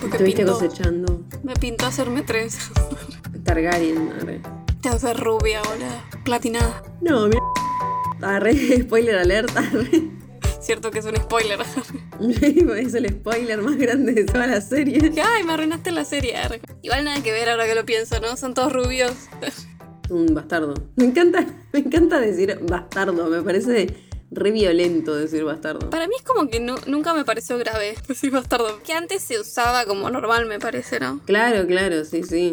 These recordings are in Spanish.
Porque Estuviste pintó, cosechando. me pintó hacerme tres. Targaryen, arre. Te hace rubia, boludo. Platinada. No, mira. Arre, spoiler alerta. Arre. Cierto que es un spoiler. es el spoiler más grande de toda la serie. Ay, me arruinaste la serie. arre. Igual nada que ver ahora que lo pienso, ¿no? Son todos rubios. Un bastardo. Me encanta, me encanta decir bastardo. Me parece re violento decir bastardo. Para mí es como que nu- nunca me pareció grave decir bastardo. Que antes se usaba como normal, me parece, ¿no? Claro, claro, sí, sí.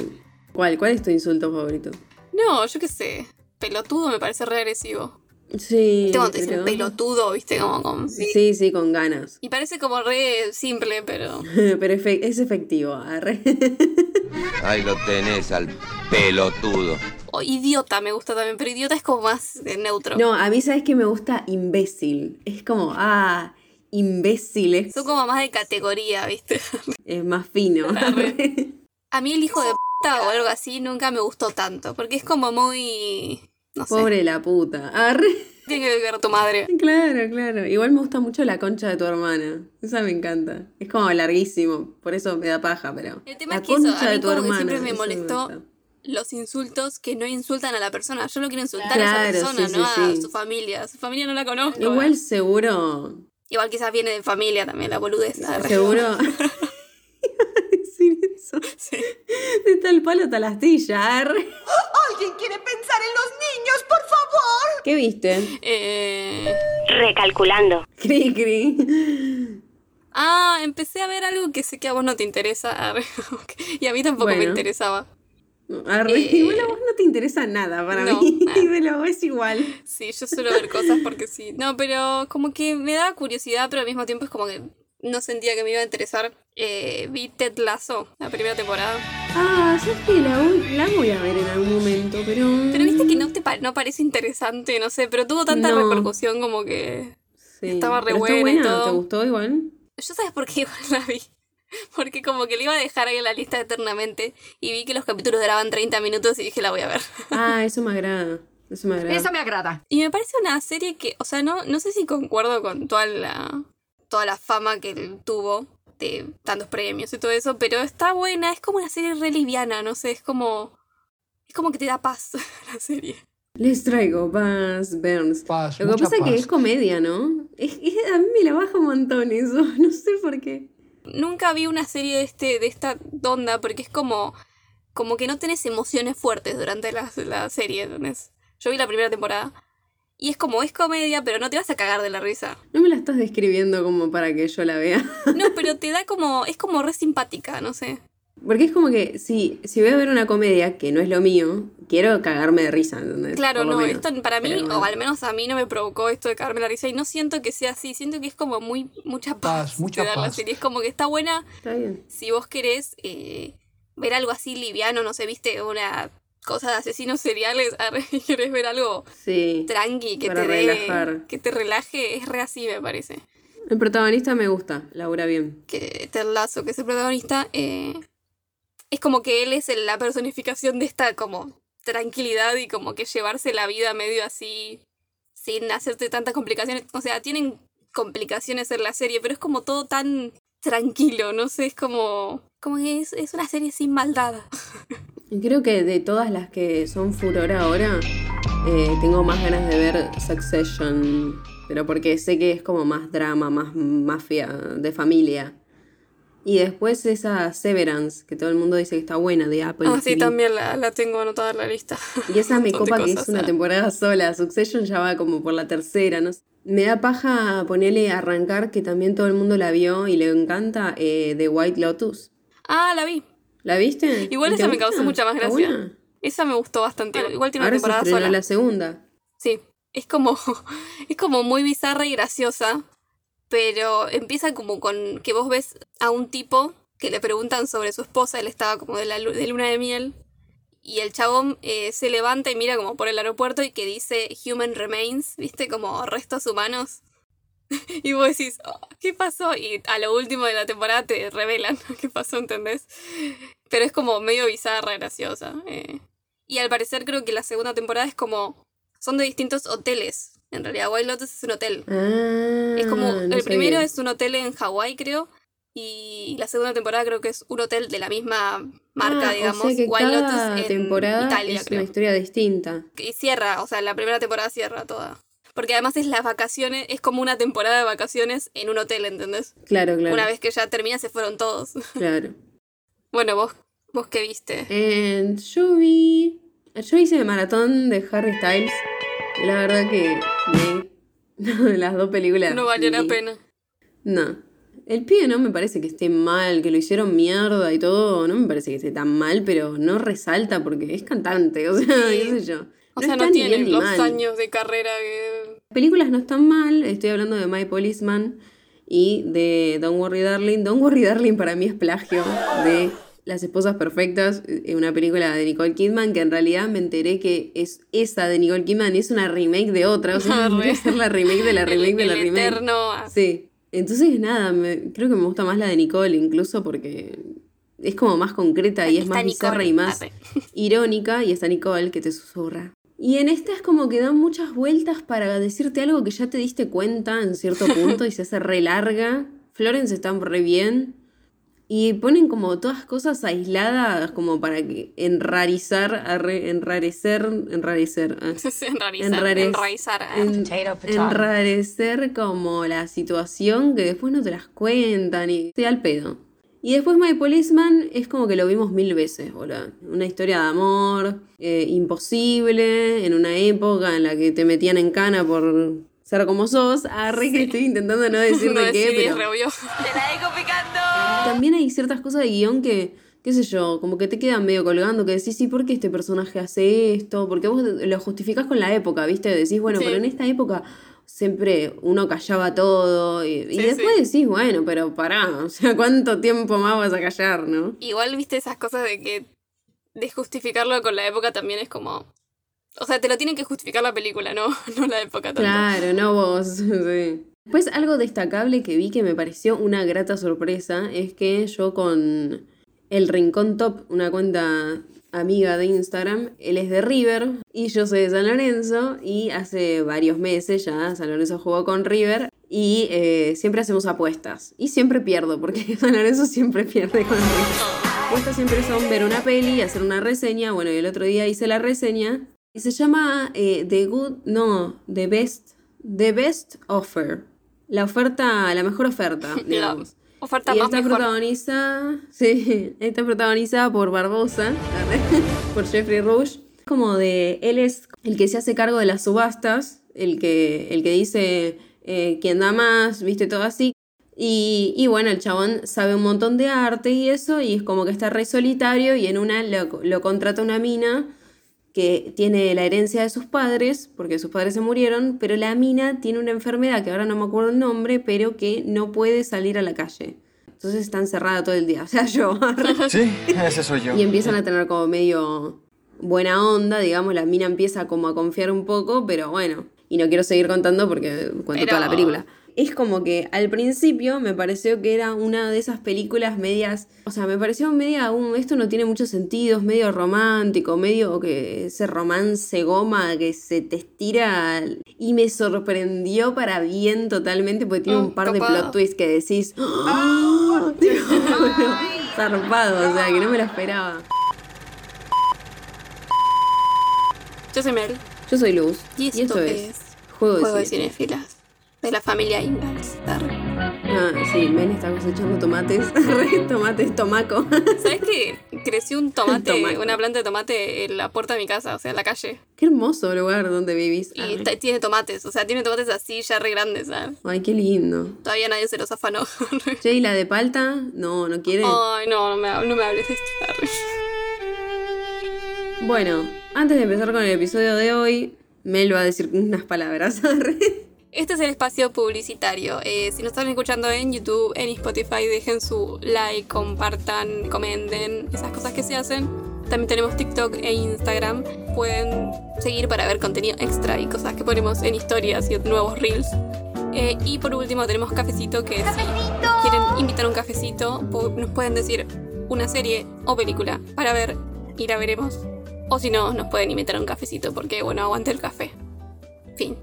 ¿Cuál? ¿Cuál es tu insulto favorito? No, yo qué sé. Pelotudo me parece re agresivo. Sí. ¿Viste cuando te dicen pero- pelotudo, viste? Como con... Sí, sí, con ganas. Y parece como re simple, pero... Pero efe- es efectivo. arre. Ahí lo tenés al pelotudo. O idiota me gusta también, pero idiota es como más eh, neutro. No, a mí sabes que me gusta imbécil. Es como, ah, imbécil. Es, Son como más de categoría, ¿viste? es más fino. Arre. A mí el hijo de puta o algo así nunca me gustó tanto, porque es como muy... No sé. Pobre la puta. Arre. Tiene que ver tu madre. Claro, claro. Igual me gusta mucho la concha de tu hermana. Esa me encanta. Es como larguísimo, por eso me da paja, pero. El tema la es que eso, a concha mí de tu como que hermana. siempre me eso molestó los insultos que no insultan a la persona. Yo lo quiero insultar a esa persona, sí, no sí, a sí. su familia. Su familia no la conozco. Igual seguro. Igual quizás viene de familia también, la boludez. Seguro. Decir eso. Sí. Está el palo hasta la astilla. arre. ¿Alguien quiere pensar en los niños, por favor? ¿Qué viste? Eh, Recalculando. Cri, cri. Ah, empecé a ver algo que sé que a vos no te interesa. arre. y a mí tampoco me interesaba. Arre. Eh, Igual a vos no te interesa nada para no, mí. nada. Pero es igual. Sí, yo suelo ver cosas porque sí. No, pero como que me daba curiosidad, pero al mismo tiempo es como que no sentía que me iba a interesar. Eh, vi Ted Lasso, la primera temporada. Ah, ¿sabes que la voy, la voy a ver en algún momento, pero. Pero viste que no te pa- no parece interesante, no sé, pero tuvo tanta No. repercusión como que... Sí. estaba re buena y todo. ¿Te gustó igual? Yo sabes por qué igual la vi. Porque como que le iba a dejar ahí en la lista eternamente y vi que los capítulos duraban 30 minutos y dije la voy a ver. Ah, eso me agrada. Eso me agrada. Eso me agrada. Y me parece una serie que, o sea, no, no sé si concuerdo con toda la, toda la fama que él tuvo de tantos premios y todo eso, pero está buena, es como una serie re liviana, no sé, es como... Es como que te da paz la serie. Les traigo Buzz Burns. Paz, Lo que pasa es que es comedia, ¿no? Es, es- a mí me la baja un montón eso. No sé por qué. Nunca vi una serie de este de esta onda porque es como como que no tenés emociones fuertes durante la, la serie, ¿entendés? Yo vi la primera temporada y es como es comedia, pero no te vas a cagar de la risa. No me la estás describiendo como para que yo la vea. No, pero te da como es como re simpática, no sé. Porque es como que si, si voy a ver una comedia, que no es lo mío, quiero cagarme de risa, ¿entendés? Claro, no, menos. esto para mí, Pero- o al menos a mí no me provocó esto de cagarme la risa y no siento que sea así, siento que es como muy mucha paz, Paz, mucha la serie, es como que está buena Está bien. si vos querés eh, ver algo así liviano, no sé, viste una cosa de asesinos seriales, querés ver algo Sí. tranqui que te dé- que te relaje, es re así me parece. El protagonista me gusta, Laura bien. Que Ted Lasso, que es el protagonista, eh, es como que él es la personificación de esta como tranquilidad y como que llevarse la vida medio así sin hacerte tantas complicaciones. O sea, tienen complicaciones en la serie, pero es como todo tan tranquilo, no sé, es como... Como que es, es una serie sin maldad. Creo que de todas las que son furor ahora, eh, tengo más ganas de ver Succession. Pero porque sé que es como más drama, más mafia de familia. Y después esa Severance, que todo el mundo dice que está buena, de Apple. Ah, sí, TV. también la, la tengo anotada en la lista. Y esa me copa que es una ah. temporada sola. Succession ya va como por la tercera, no sé. Me da paja ponerle arrancar, que también todo el mundo la vio y le encanta, eh, The White Lotus. Ah, la vi. ¿La viste? Igual ¿Y te esa me causó mucha más ¿Está gracia. Esa me gustó bastante. Igual tiene una Ahora temporada sola. la segunda. Sí, es como, es como muy bizarra y graciosa, pero empieza como con que vos ves a un tipo que le preguntan sobre su esposa, él estaba como de, la, de luna de miel, y el chabón eh, se levanta y mira como por el aeropuerto y que dice Human Remains, ¿viste? Como restos humanos. Y vos decís, "Oh, ¿qué pasó? Y a lo último de la temporada te revelan qué pasó, ¿entendés? Pero es como medio bizarra, graciosa. eh. Y al parecer creo que la segunda temporada es como... Son de distintos hoteles. En realidad, White Lotus es un hotel. Ah, es como... no el primero es un hotel en Hawái, creo. Y la segunda temporada creo que es un hotel de la misma marca, Ah, digamos. O sea que White cada Lotus en temporada Italia, es creo. una historia distinta. Y cierra, o sea, la primera temporada cierra toda. Porque además es las vacaciones, es como una temporada de vacaciones en un hotel, ¿entendés? Claro, claro. Una vez que ya termina se fueron todos. Claro. bueno, vos, vos qué viste. Eh, yo vi. Yo hice maratón de Harry Styles. La verdad que me- las dos películas. No valió la pena. No. El pibe no me parece que esté mal, que lo hicieron mierda y todo. No me parece que esté tan mal, pero no resalta porque es cantante. O sea, Sí. qué sé yo. O sea, no tiene los mal. años de carrera que... Las películas no están mal. Estoy hablando de My Policeman y de Don't Worry Darling. Don't Worry Darling para mí es plagio de Las Esposas Perfectas, eh, una película de Nicole Kidman que en realidad me enteré que es esa de Nicole Kidman es una remake de otra. O sea, que ser la remake de la remake el, de la el remake. eterno... Sí. Entonces, nada, me- creo que me gusta más la de Nicole, incluso porque es como más concreta y es más Nicole, bizarra y más arre. irónica. Y está Nicole que te susurra. Y en esta es como que dan muchas vueltas para decirte algo que ya te diste cuenta en cierto punto y se hace re larga. Florence está re bien. Y ponen como todas cosas aisladas como para que enrarizar, arre- enrarecer, enrarecer. ah. enraizar. ah. enrarecer como la situación que después no te las cuentan y te da el pedo. Y después My Policeman es como que lo vimos mil veces, boludo. Una historia de amor eh, imposible, en una época en la que te metían en cana por ser como sos. Arre que estoy intentando no decir no de qué, pero... es re obvio. ¡Te la dejo picando! También hay ciertas cosas de guion que, qué sé yo, como que te quedan medio colgando, que decís, sí, ¿por qué este personaje hace esto? Porque vos lo justificás con la época, ¿viste? Decís, bueno, Sí. pero en esta época siempre uno callaba todo y, después sí. decís, bueno, pero pará, o sea, ¿cuánto tiempo más vas a callar, no? Igual viste esas cosas de que de justificarlo con la época también es como. O sea, te lo tienen que justificar la película, no, no la época tanto. Claro, no vos, sí. Pues algo destacable que vi que me pareció una grata sorpresa es que yo con el Rincón Top, una cuenta amiga de Instagram, él es de River y yo soy de San Lorenzo y hace varios meses ya San Lorenzo jugó con River y eh, siempre hacemos apuestas y siempre pierdo porque San Lorenzo siempre pierde con River. Apuestas siempre son ver una peli, hacer una reseña, bueno, y el otro día hice la reseña y se llama eh, The Good, no, The Best, The Best Offer. La oferta, la mejor oferta, digamos. Oferta Y más está mejor. protagonizada, sí, está protagonizada por Barbosa, por Jeffrey Rush. Como de, él es el que se hace cargo de las subastas, el que, el que dice eh, quién da más, viste, todo así. Y, y bueno, el chabón sabe un montón de arte y eso, y es como que está re solitario y en una lo, lo contrata una mina que tiene la herencia de sus padres, porque sus padres se murieron, pero la mina tiene una enfermedad que ahora no me acuerdo el nombre, pero que no puede salir a la calle. Entonces está encerrada todo el día, o sea, yo. Sí, ese soy yo. y empiezan a tener como medio buena onda, digamos, la mina empieza como a confiar un poco, pero bueno, y no quiero seguir contando porque cuento Pero- toda la película. Es como que al principio me pareció que era una de esas películas medias, o sea, me pareció media, un, esto no tiene mucho sentido, es medio romántico, medio que ese romance goma que se te estira y me sorprendió para bien totalmente porque tiene Mm, un par de plot twists que decís. Tipo, bueno, zarpado, o sea, que no me lo esperaba. Yo soy Mel. Yo soy Luz. Y esto, es Juego de Juego de Cine. Cinefilas. De la familia Ingalls. Arre. Ah, sí, Men está cosechando tomates. Tomates, tomaco. ¿Sabes que creció un tomate, Tomaco. una planta de tomate en la puerta de mi casa, o sea, en la calle? Qué hermoso lugar donde vivís. Y tiene tomates, o sea, tiene tomates así ya re grandes, ¿sabes? Ay, qué lindo. Todavía nadie se los afanó. Che, ¿y la de palta? No, no quiere. Ay, no, no me, no me hables de esto. Bueno, antes de empezar con el episodio de hoy, Mel va a decir unas palabras. Este es el espacio publicitario. Eh, si nos están escuchando en YouTube, en Spotify, dejen su like, compartan, comenten, esas cosas que se hacen. También tenemos TikTok e Instagram. Pueden seguir para ver contenido extra y cosas que ponemos en historias y nuevos reels. Eh, y por último tenemos cafecito que si quieren invitar un cafecito, nos pueden decir una serie o película para ver y la veremos. O si no, nos pueden invitar a un cafecito porque, bueno, aguante el café. Fin.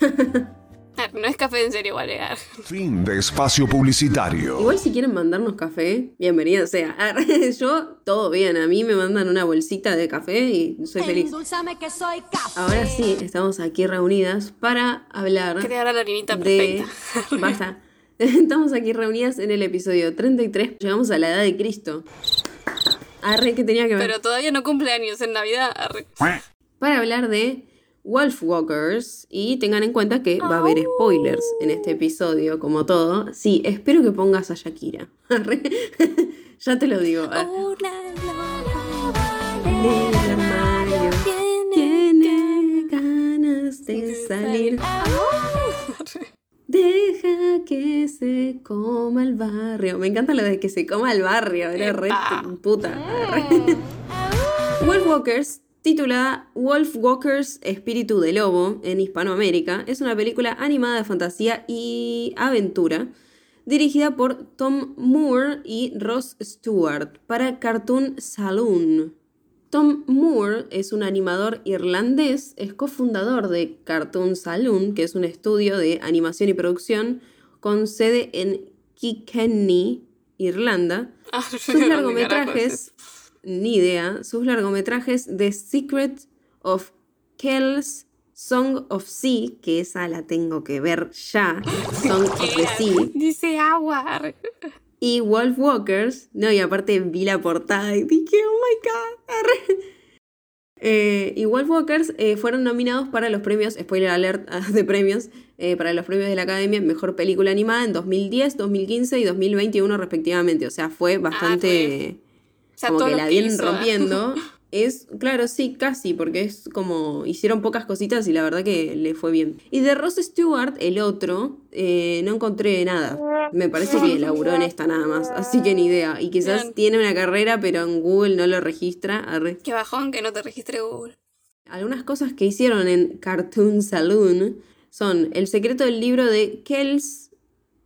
Ah, No es café en serio, vale. arre. Fin de espacio publicitario. Igual si quieren mandarnos café, bienvenido sea. Yo, todo bien. A mí me mandan una bolsita de café y soy feliz. Endulzame que soy café. Ahora sí, estamos aquí reunidas para hablar Crear a la de... perfecta. Basta. Estamos aquí reunidas en el episodio 33. Llegamos a la edad de Cristo. Arre, que tenía que ver. Pero todavía no cumple años en Navidad. arre. Para hablar de Wolfwalkers. Y tengan en cuenta que va a haber spoilers en este episodio, como todo. Sí, espero que pongas a Shakira. Ya te lo digo. Ah, Tiene ganas de salir. Deja que se coma el barrio. Me encanta lo de que se coma el barrio. Era re puta. Re- Wolfwalkers, titulada Wolfwalkers Espíritu de Lobo en Hispanoamérica, es una película animada de fantasía y aventura dirigida por Tom Moore y Ross Stewart para Cartoon Saloon. Tom Moore es un animador irlandés, es cofundador de Cartoon Saloon, que es un estudio de animación y producción con sede en Kilkenny, Irlanda. Ah, Sus ¿dónde carajo largometrajes, ni idea, sus largometrajes The Secret of Kells Song of Sea, que esa la tengo que ver ya, Song of the Sea, Dice agua. y Wolf Walkers, no, y aparte vi la portada y dije, oh my god. Eh, y Wolf Walkers eh, fueron nominados para los premios, spoiler alert ah, de premios, eh, para los premios de la Academia Mejor Película Animada en 2010, 2015 y 2021 respectivamente. O sea, fue bastante... O sea, como que la vienen hizo, rompiendo. Es, claro, sí, casi, porque es como hicieron pocas cositas y la verdad que le fue bien. Y de Ross Stewart, el otro, eh, no encontré nada. Me parece que laburó en esta nada más, así que ni idea. Y quizás Bien. tiene una carrera, pero en Google no lo registra. Arre. Qué bajón que no te registre Google. Algunas cosas que hicieron en Cartoon Saloon son El secreto del libro de Kells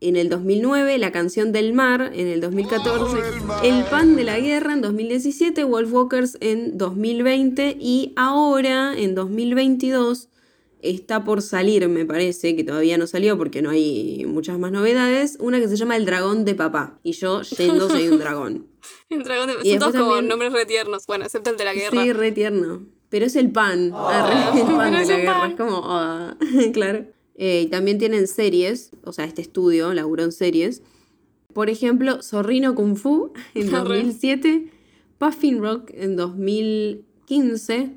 en el 2009, La canción del mar en el 2014, El pan de la guerra en 2017, Wolfwalkers en 2020 y ahora en 2022 está por salir, me parece, que todavía no salió porque no hay muchas más novedades, una que se llama El dragón de papá. Y yo yendo soy un dragón. El dragón de... Y Son todos después como también- nombres re tiernos. Bueno, excepto el de la guerra. Sí, re tierno. Pero es el pan. Arre, el pan pero de la un guerra. pan. Es como. ah, claro. Eh, y también tienen series. O sea, este estudio laburó en series. Por ejemplo, Zorrino Kung Fu en Arre. 2007. Puffin Rock en 2015.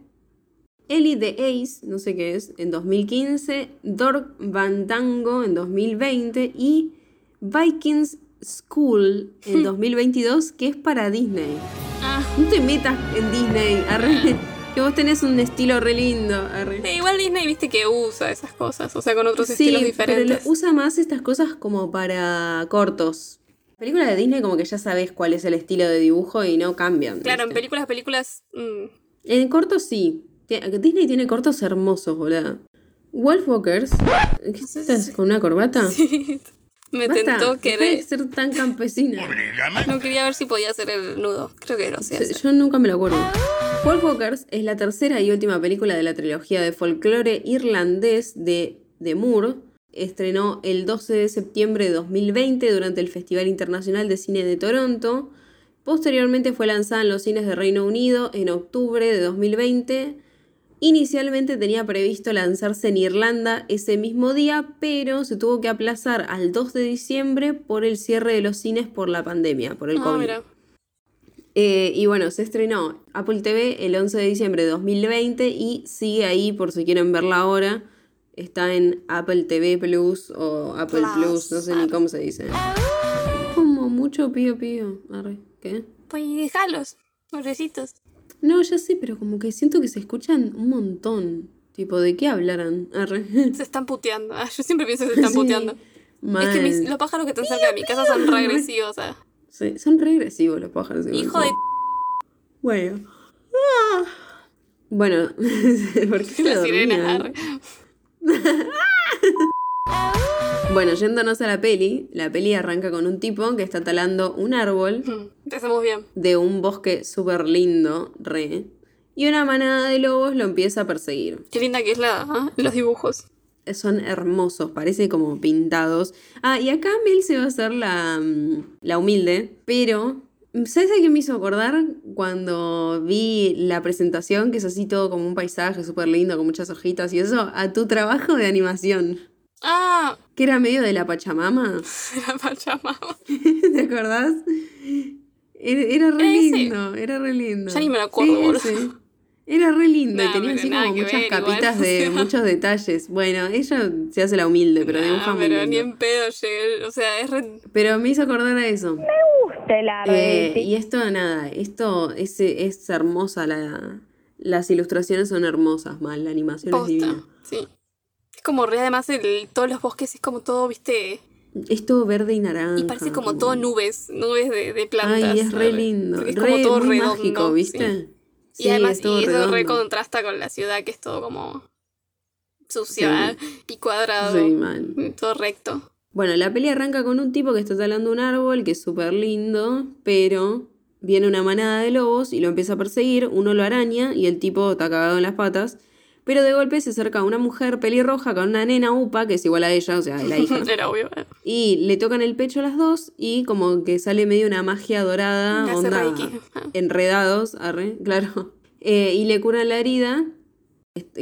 Ellie the Ace, no sé qué es, en 2015. Dork Bandango en 2020. Y Vikings School en 2022, que es para Disney. Ah, No te metas en Disney, arre. Que vos tenés un estilo re lindo, arre. sí, igual Disney viste que usa esas cosas. O sea, con otros Sí, estilos diferentes. usa más estas cosas como para cortos. Películas de Disney como que ya sabes cuál es el estilo de dibujo y no cambian. Claro, en películas, películas... mm, En cortos sí. Disney tiene cortos hermosos, boludo. Wolfwalkers. ¿Qué estás con una corbata? me Basta, tentó de querer... ser tan campesina. No quería ver si podía hacer el nudo. Creo que lo sé hacer. Yo nunca me lo acuerdo. Wolfwalkers es la tercera y última película de la trilogía de folclore irlandés de, de Moore. Estrenó el 12 de septiembre de 2020 durante el Festival Internacional de Cine de Toronto. Posteriormente fue lanzada en los cines de Reino Unido en octubre de 2020. Inicialmente tenía previsto lanzarse en Irlanda ese mismo día, pero se tuvo que aplazar al 2 de diciembre por el cierre de los cines por la pandemia, por el Ah, COVID. mira. Eh, y bueno, se estrenó Apple TV el 11 de diciembre de 2020 y sigue ahí por si quieren verla ahora. Está en Apple TV Plus o Apple Plus. Plus, no sé ni cómo se dice. Como mucho pío pío. Arre, ¿qué? Pues dejalos, pobrecitos. No, ya sé, pero como que siento que se escuchan un montón. Tipo, ¿de qué hablarán? Arre. Se están puteando. Ah, yo siempre pienso que se están Sí, puteando. mal. Es que mis- los pájaros que están cerca de mi casa son regresivos. Sí, son regresivos los pájaros. Hijo de... Bueno. Ah. Bueno, ¿por qué La sirena. Bueno, yéndonos a la peli, la peli arranca con un tipo que está talando un árbol Mm, bien. de un bosque súper lindo, re, y una manada de lobos lo empieza a perseguir. Qué linda que es la, ah, los dibujos. son hermosos, parece como pintados. Ah, y acá Mel se va a hacer la, mm, la humilde, pero ¿sabes a qué me hizo acordar? Cuando vi la presentación, que es así todo como un paisaje súper lindo, con muchas hojitas y eso, a tu trabajo de animación. Ah, Que era medio de la Pachamama. la Pachamama. ¿Te acordás? Era, era re Ese. lindo, era re lindo. Ya ni me lo acuerdo, Sí, boludo. ese. Era re lindo Nah, y tenía así como muchas ver igual, capitas o de sea. muchos detalles. Bueno, ella se hace la humilde, pero Nah, dibuja muy pero ni en pedo llegué. O sea, es re. Pero me hizo acordar a eso. Te la Eh, ves. y esto, nada, esto es, es hermosa, la, las ilustraciones son hermosas, mal, la animación es divina. Posta. Sí. Como re, además, el, todos los bosques es como todo, viste. Es todo verde y naranja. Y parece como todo nubes, nubes de, de plantas. Ay, es re lindo. Es re, como todo muy redondo. mágico, ¿viste? sí. Sí, y además, es y eso re contrasta con la ciudad, que es todo como sucio Sí. y cuadrado. Todo recto. Bueno, la peli arranca con un tipo que está talando un árbol, que es súper lindo, pero viene una manada de lobos y lo empieza a perseguir, uno lo araña y el tipo está cagado en las patas, pero de golpe se acerca una mujer pelirroja con una nena upa, que es igual a ella, o sea, la hija, Era obvio. y le tocan el pecho a las dos y como que sale medio una magia dorada, onda enredados, arre, claro, Eh, y le curan la herida.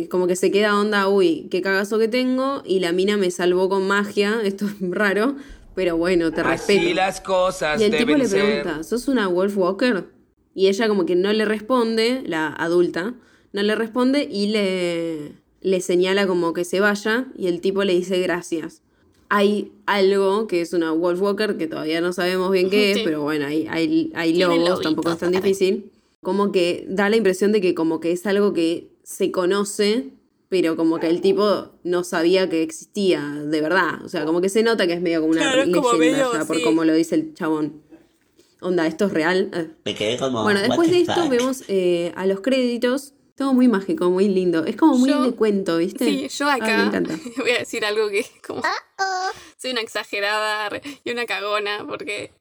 Como que se queda onda, uy, qué cagazo que tengo, y la mina me salvó con magia, esto es raro, pero bueno, te respeto. Así las cosas Y el tipo le ser. pregunta, ¿sos una Wolf Walker? Y ella como que no le responde, la adulta, no le responde y le, le señala como que se vaya y el tipo le dice gracias. Hay algo que es una Wolf Walker que todavía no sabemos bien qué es, pero bueno, hay, hay, hay lobos, tampoco es tan difícil. Como que da la impresión de que como que es algo que se conoce, pero como que el tipo no sabía que existía de verdad. O sea, como que se nota que es medio como una Claro, leyenda como medio, ya, por sí. lo dice el chabón. Onda, esto es real. Eh. Me quedé como. Bueno, después de esto fuck. vemos eh, a los créditos. Todo muy mágico, muy lindo. Es como muy Yo- de cuento, ¿viste? Sí, yo Ay, me acá encanta. voy a decir algo que es como... Soy una exagerada y una cagona porque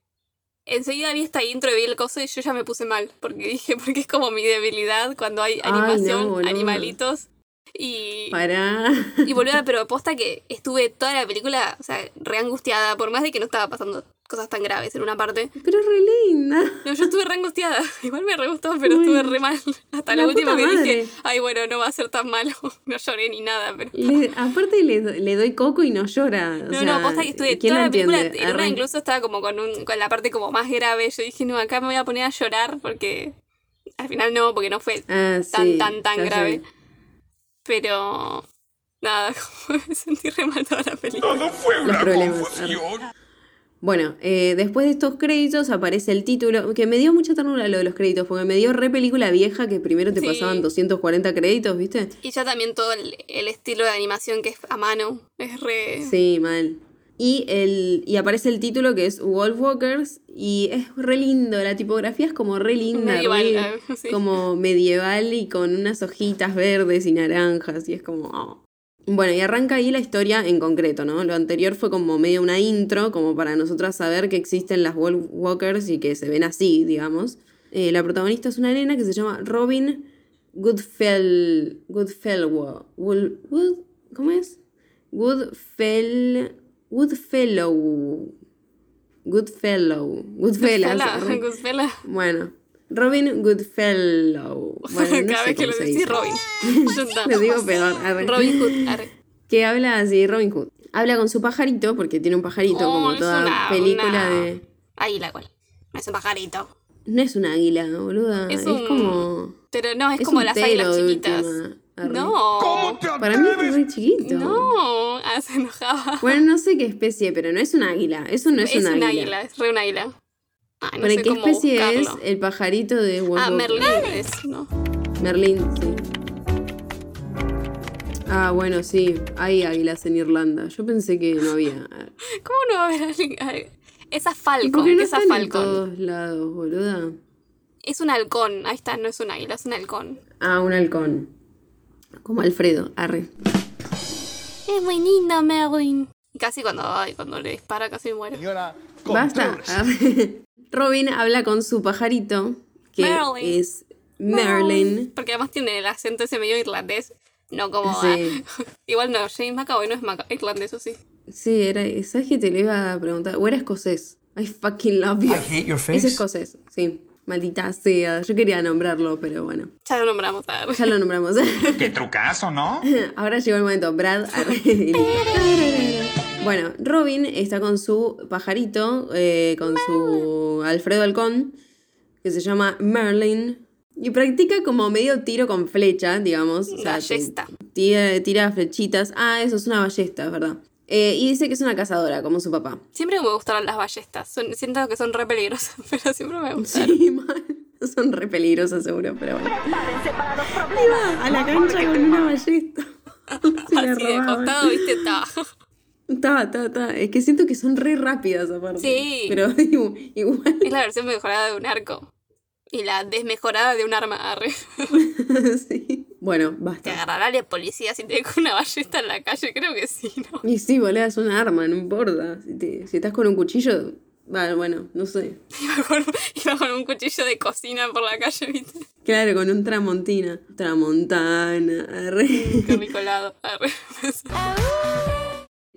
enseguida vi esta intro y vi el coso y yo ya me puse mal porque dije, porque es como mi debilidad cuando hay Ay, animación, no, animalitos y... Pará. Y boluda, pero posta que estuve toda la película, o sea, re angustiada, por más de que no estaba pasando cosas tan graves en una parte. Pero es re linda. No, yo estuve re angustiada. Igual me re gustó, pero Bueno. estuve re mal. Hasta La lo último puta que dije, ay, bueno, no va a ser tan malo. No lloré ni nada, pero... Le- aparte le, le doy coco y no llora. O No, sea, no, posta que estuve ¿quién toda la la película, incluso estaba como con, un, con la parte como más grave. Yo dije, no, acá me voy a poner a llorar porque al final no, porque no fue Ah, tan, sí, tan, tan grave. sé. Pero nada, como me sentí re mal toda la película. Todo fue Los problemas. arre. Bueno, eh, después de estos créditos aparece el título, que me dio mucha ternura lo de los créditos, porque me dio re película vieja que primero te Sí. pasaban 240 créditos, ¿viste? Y ya también todo el, el estilo de animación que es a mano. Es re... Sí, mal. Y, el, y aparece el título que es Wolf Walkers y es re lindo, la tipografía es como re linda, Medieval, re sí. como medieval y con unas hojitas verdes y naranjas y es como... oh. Bueno, y arranca ahí la historia en concreto, ¿no? Lo anterior fue como medio una intro, como para nosotras saber que existen las Wolf Walkers y que se ven así, digamos. Eh, la protagonista es una nena que se llama Robin Goodfell... Goodfellow. Wood- ¿Cómo es? Goodfell... Goodfellow. Goodfellow. Goodfellas. Goodfella. Goodfella. Bueno, Robin Goodfellow. Bueno, no Cada vez que lo decís. Robin. Lo digo peor. arre. Robin Hood. arre. Que habla así, Robin Hood. Habla con su pajarito, porque tiene un pajarito, Oh, como toda una- película una- de. Águila, ¿cuál? No es un pajarito. No es un águila, boluda. Es, como. Pero no, es, Es como las águilas chiquitas. última. Arre. No. ¿Cómo te Para mí es re chiquito. No. Ah, se enojaba. Bueno, no sé qué especie, pero no es un águila. Eso no es, es un un águila. águila, es re un águila. Ay, no ¿Para sé qué cómo especie es el pajarito de Wolf Ah? Merlín es, ¿no? Merlín, sí. Ah, bueno, sí. Hay águilas en Irlanda. Yo pensé que no había. ¿Cómo no va a haber alguien? Ay, Esa Falcon, ¿Por qué no ¿qué es esa están en Falcon? todos lados, boluda? Es un halcón, ahí está, no es un águila, es un halcón. Ah, un halcón. Como Alfredo, arre. Es muy linda, Merlin. Y casi cuando, ay, cuando le dispara casi muere. Basta. Arre. Robin habla con su pajarito, que Merlin. es Merlin. Porque además tiene el acento ese medio irlandés. No como... Sí. ah, igual no, James McAvoy no es maca- irlandés, ¿o sí? Sí, era, ¿sabes qué te lo iba a preguntar? ¿O era escocés? I fucking love you. I hate your Es face. escocés, sí. Maldita sea. Yo quería nombrarlo, pero bueno. Ya lo nombramos. A ver. Ya lo nombramos. Qué trucazo, ¿no? Ahora llegó el momento. Brad. Bueno, Robin está con su pajarito, eh, con su Alfredo Halcón, que se llama Merlin. Y practica como medio tiro con flecha, digamos. O sea, Ballesta. Tira, tira flechitas. Ah, eso es una ballesta, es verdad. Eh, y dice que es una cazadora, como su papá. Siempre me gustaron las ballestas. Son- siento que son re peligrosas, pero siempre me gustaron. Sí, mal. Son re peligrosas seguro, pero bueno. Iba a la cancha con una ballesta. Se la Así de costado, viste, ta. Ta, ta, ta. Es que siento que son re rápidas aparte. Sí. Pero igu- igual. Es la versión mejorada de un arco. Y la desmejorada de un arma. Arre. sí. Bueno, ¿Te basta. agarrará la policía si te deja una ballesta en la calle? Creo que sí, ¿no? Y sí, boludo, es un arma, no importa. Si, te- si estás con un cuchillo, va, bueno, no sé. Iba con, iba con un cuchillo de cocina por la calle, viste. Claro, con un tramontina. Tramontana. arre. Con Nicolado. Arre.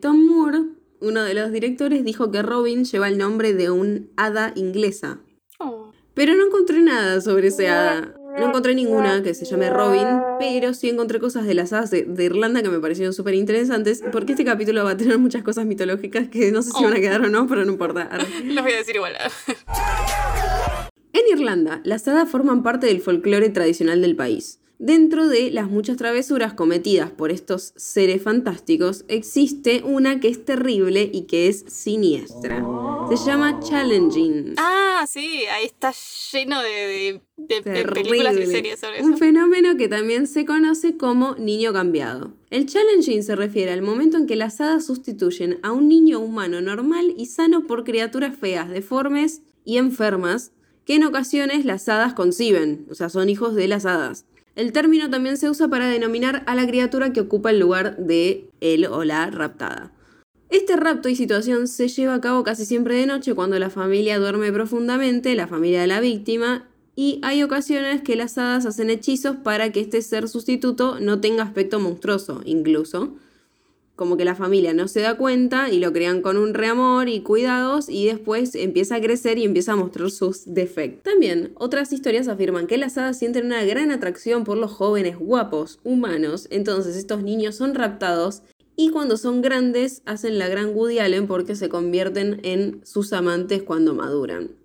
Tom Moore, uno de los directores, dijo que Robin lleva el nombre de un hada inglesa. Oh. Pero no encontré nada sobre ese hada. No encontré ninguna que se llame Robin, pero sí encontré cosas de las hadas de, de Irlanda que me parecieron súper interesantes, porque este capítulo va a tener muchas cosas mitológicas que no sé si van a quedar o no, pero no importa. Los voy a decir igual. En Irlanda, las hadas forman parte del folclore tradicional del país. Dentro de las muchas travesuras cometidas por estos seres fantásticos, existe una que es terrible y que es siniestra. Se llama Challenging. Ah, sí, ahí está lleno de, de- películas y series sobre Un eso. fenómeno que también se conoce como niño cambiado. El challenging se refiere al momento en que las hadas sustituyen a un niño humano normal y sano por criaturas feas, deformes y enfermas, que en ocasiones las hadas conciben, o sea, son hijos de las hadas. El término también se usa para denominar a la criatura que ocupa el lugar de él o la raptada. Este rapto y situación se lleva a cabo casi siempre de noche cuando la familia duerme profundamente, la familia de la víctima, y hay ocasiones que las hadas hacen hechizos para que este ser sustituto no tenga aspecto monstruoso, incluso. Como que la familia no se da cuenta y lo crean con un reamor y cuidados y después empieza a crecer y empieza a mostrar sus defectos. También otras historias afirman que las hadas sienten una gran atracción por los jóvenes guapos humanos, entonces estos niños son raptados y cuando son grandes hacen la gran Woody Allen porque se convierten en sus amantes cuando maduran.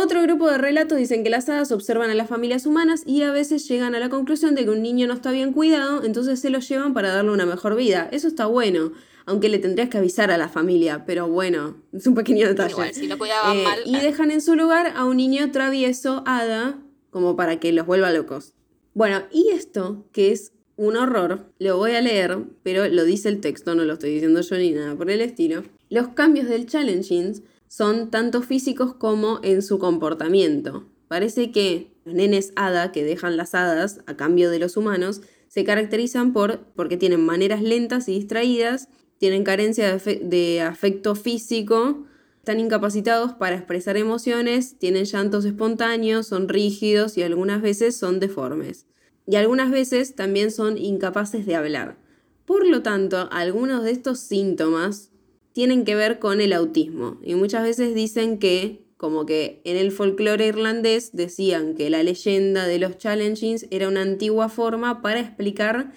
Otro grupo de relatos dicen que las hadas observan a las familias humanas y a veces llegan a la conclusión de que un niño no está bien cuidado, entonces se lo llevan para darle una mejor vida. Eso está bueno, aunque le tendrías que avisar a la familia, pero bueno, es un pequeño detalle. Igual, si lo cuidaban Eh, mal. y dejan en su lugar a un niño travieso, hada, como para que los vuelva locos. Bueno, y esto, que es un horror, lo voy a leer, pero lo dice el texto, no lo estoy diciendo yo ni nada por el estilo. Los cambios del challenging son tanto físicos como en su comportamiento. Parece que los nenes hada que dejan las hadas a cambio de los humanos se caracterizan por porque tienen maneras lentas y distraídas, tienen carencia de, de afecto físico, están incapacitados para expresar emociones, tienen llantos espontáneos, son rígidos y algunas veces son deformes. Y algunas veces también son incapaces de hablar. Por lo tanto, algunos de estos síntomas tienen que ver con el autismo. Y muchas veces dicen que, como que en el folclore irlandés decían que la leyenda de los challengings era una antigua forma para explicar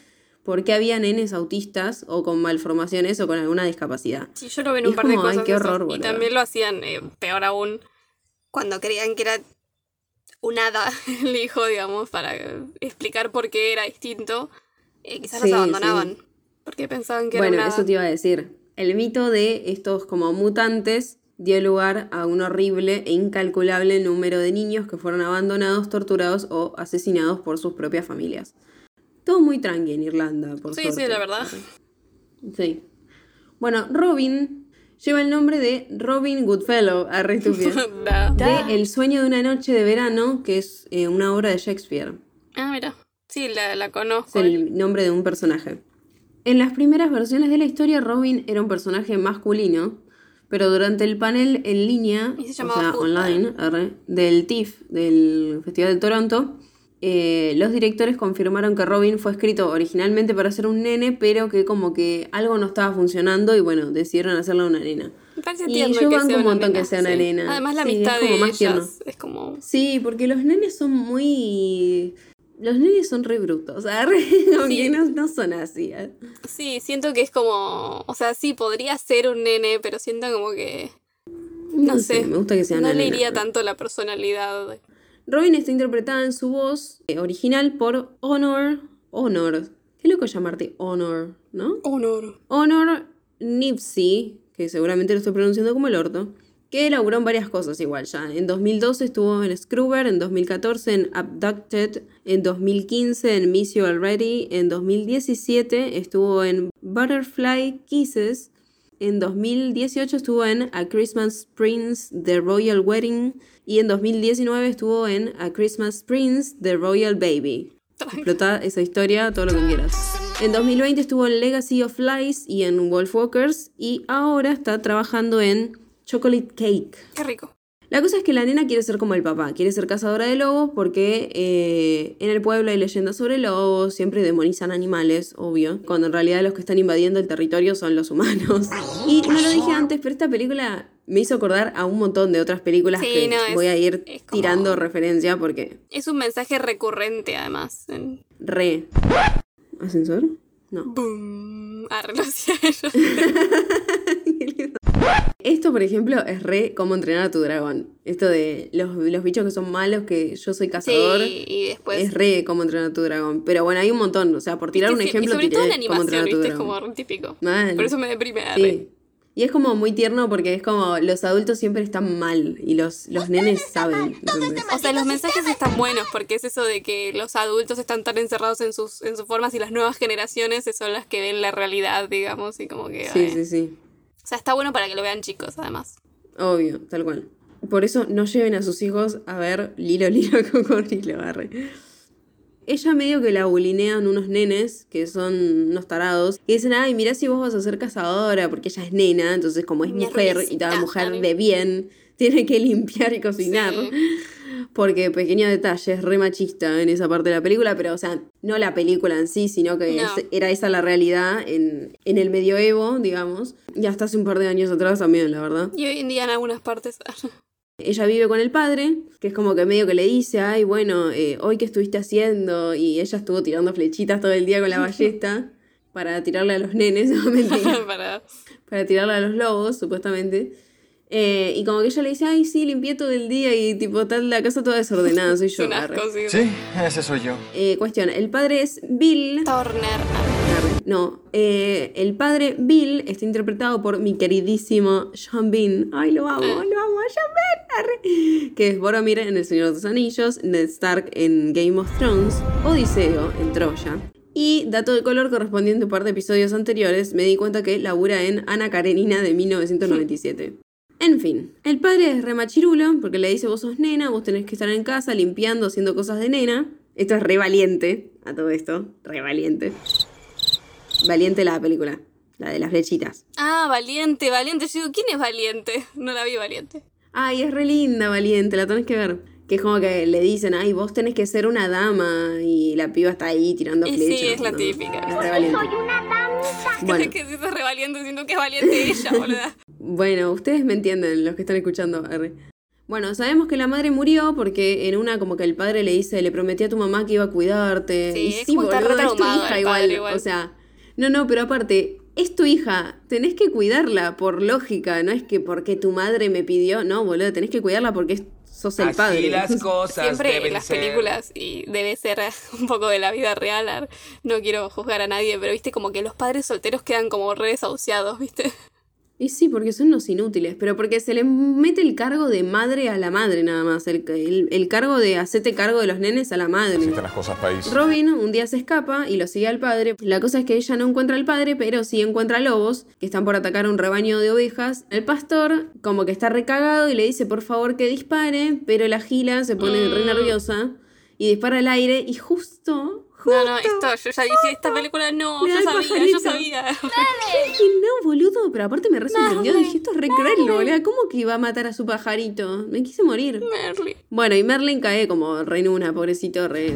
por qué había nenes autistas o con malformaciones o con alguna discapacidad. Sí, yo lo veo en un es par de como, ay, cosas. qué de esos. horror, y también lo hacían eh, peor aún cuando creían que era un hada el hijo, digamos, para explicar por qué era distinto. eh, quizás Sí, los abandonaban. Porque pensaban que Bueno, era un eso te iba a decir. El mito de estos como mutantes dio lugar a un horrible e incalculable número de niños que fueron abandonados, torturados o asesinados por sus propias familias. Todo muy tranqui en Irlanda, por Sí, suerte. sí, la verdad. Sí. Bueno, Robin lleva el nombre de Robin Goodfellow, a Da. de El sueño de una noche de verano, que es eh, una obra de Shakespeare. Ah, mira. Sí, la, la conozco. Es el nombre de un personaje. En las primeras versiones de la historia, Robin era un personaje masculino, pero durante el panel en línea, Y se o sea, online, arre, del TIFF, del Festival de Toronto, eh, los directores confirmaron que Robin fue escrito originalmente para ser un nene, pero que como que algo no estaba funcionando y bueno, decidieron hacerlo una nena. Me parece Y tierno yo que banco sea un montón nena, que sea una sí. nena. Además, la Sí, es amistad como de más ellas es como. Sí, porque los nenes son muy... Los nenes son re brutos, Sí. no, no son así. ¿eh? Sí, siento que es como. O sea, sí, podría ser un nene, pero siento como que. No, sé. Me gusta que sea No le nena. iría tanto la personalidad. Robin está interpretada en su voz eh, original por Honor. Honor. Qué loco llamarte Honor, ¿no? Honor. Honor Nipsey, que seguramente lo estoy pronunciando como el orto, que elaboró en varias cosas igual ya. En 2012 estuvo en Scrubber, en 2014 en Abducted, en 2015 en Miss You Already, en 2017 estuvo en Butterfly Kisses, en 2018 estuvo en A Christmas Prince, The Royal Wedding, y en 2019 estuvo en A Christmas Prince, The Royal Baby. Explota esa historia, todo lo que quieras. En 2020 estuvo en Legacy of Lies y en Wolfwalkers, y ahora está trabajando en Chocolate Cake. Qué rico. La cosa es que la nena quiere ser como el papá, quiere ser cazadora de lobos porque eh, en el pueblo hay leyendas sobre lobos, siempre demonizan animales, obvio, cuando en realidad los que están invadiendo el territorio son los humanos. Y no lo dije antes, pero esta película me hizo acordar a un montón de otras películas Sí, que no, es- voy a ir como- tirando referencia porque Es un mensaje recurrente, además. En... re... ¿Ascensor? No. Boom. Ah. Esto, por ejemplo, es re cómo entrenar a tu dragón. Esto de los, los bichos que son malos, que yo soy cazador. Sí, y después. Es re cómo entrenar a tu dragón. Pero bueno, hay un montón. O sea, por tirar un ejemplo, y sobre todo en cómo entrenar animación, a tu ¿viste? Es como re típico. Mal. Por eso me deprime. Sí. Y es como muy tierno porque es como los adultos siempre están mal y los, los nenes saben. O sea, los mensajes están buenos porque es eso de que los adultos están tan encerrados en sus, en sus formas y las nuevas generaciones son las que ven la realidad, digamos, y como que... Sí, sí, sí. O sea, está bueno para que lo vean chicos, además. Obvio, tal cual. Por eso no lleven a sus hijos a ver Lilo Lilo Cocodrilo, arre. Ella medio que la bulinean unos nenes que son unos tarados y dicen, ay, mirá si vos vas a ser cazadora, porque ella es nena, entonces como es Mi mujer y toda mujer de bien, tiene que limpiar y cocinar. Sí. Porque pequeño detalle, es re machista en esa parte de la película, pero o sea, no la película en sí, sino que No. es- era esa la realidad en, en el medioevo, digamos. Y hasta hace un par de años atrás también, la verdad. Y hoy en día en algunas partes... Ella vive con el padre, que es como que medio que le dice, ay, bueno, eh, hoy qué estuviste haciendo, y ella estuvo tirando flechitas todo el día con la ballesta para tirarle a los nenes, no mentira, para... para tirarle a los lobos, supuestamente. Eh, y como que ella le dice, ay, sí, limpié todo el día y tipo, está la casa toda desordenada, soy yo. asco, sí. Sí, ese soy yo. Eh, cuestión, el padre es Bill. Turner. No, eh, el padre Bill está interpretado por mi queridísimo Sean Bean. Ay, lo amo, lo amo, Sean Bean. Arre. Que es Boromir en El Señor de los Anillos, Ned Stark en Game of Thrones, Odiseo en Troya. Y dato de color correspondiente a un par de episodios anteriores, me di cuenta que labura en Ana Karenina de 1997. En fin, el padre es remachirulo porque le dice vos sos nena, vos tenés que estar en casa limpiando, haciendo cosas de nena. Esto es re valiente a todo esto, re valiente. Valiente la película, la de las flechitas. Ah, Valiente, Valiente. Yo digo, ¿quién es Valiente? No la vi Valiente. Ay, es re linda, valiente, la tenés que ver. Que es como que le dicen, ay, vos tenés que ser una dama y la piba está ahí tirando Y sí, flechas. es la ¿no? típica. Es re valiente. Bueno, que si es re valiente, siento que es valiente ella, boluda. Bueno, ustedes me entienden, los que están escuchando. Bueno, sabemos que la madre murió porque en una como que el padre le dice, le prometí a tu mamá que iba a cuidarte. Sí, y es sí, como está boludo, es tu hija igual. igual. O sea, no, no, pero aparte, es tu hija, tenés que cuidarla por lógica, no es que porque tu madre me pidió, no, boludo, tenés que cuidarla porque es- sos el padre. Así las cosas Siempre deben en las ser. películas, y debe ser un poco de la vida real, no quiero juzgar a nadie, pero viste como que los padres solteros quedan como re desahuciados, viste. Y sí, porque son unos inútiles, pero porque se le mete el cargo de madre a la madre nada más, el, el- el cargo de hacerte cargo de los nenes a la madre. Así están las cosas, país. Robin un día se escapa y lo sigue al padre. La cosa es que ella no encuentra al padre, pero sí encuentra lobos que están por atacar un rebaño de ovejas. El pastor como que está recagado y le dice por favor que dispare, pero la gila se pone re nerviosa y dispara al aire y justo, No, no, esto, yo ya dije, esta película no, yo sabía, yo pajarito. sabía. Dije, no, boludo, pero aparte me re sorprendió. Merlin, Dije, esto es re cruel, boludo. ¿Cómo que iba a matar a su pajarito? Me quise morir. Merly. Bueno, y Merlin cae como re en una, pobrecito, re.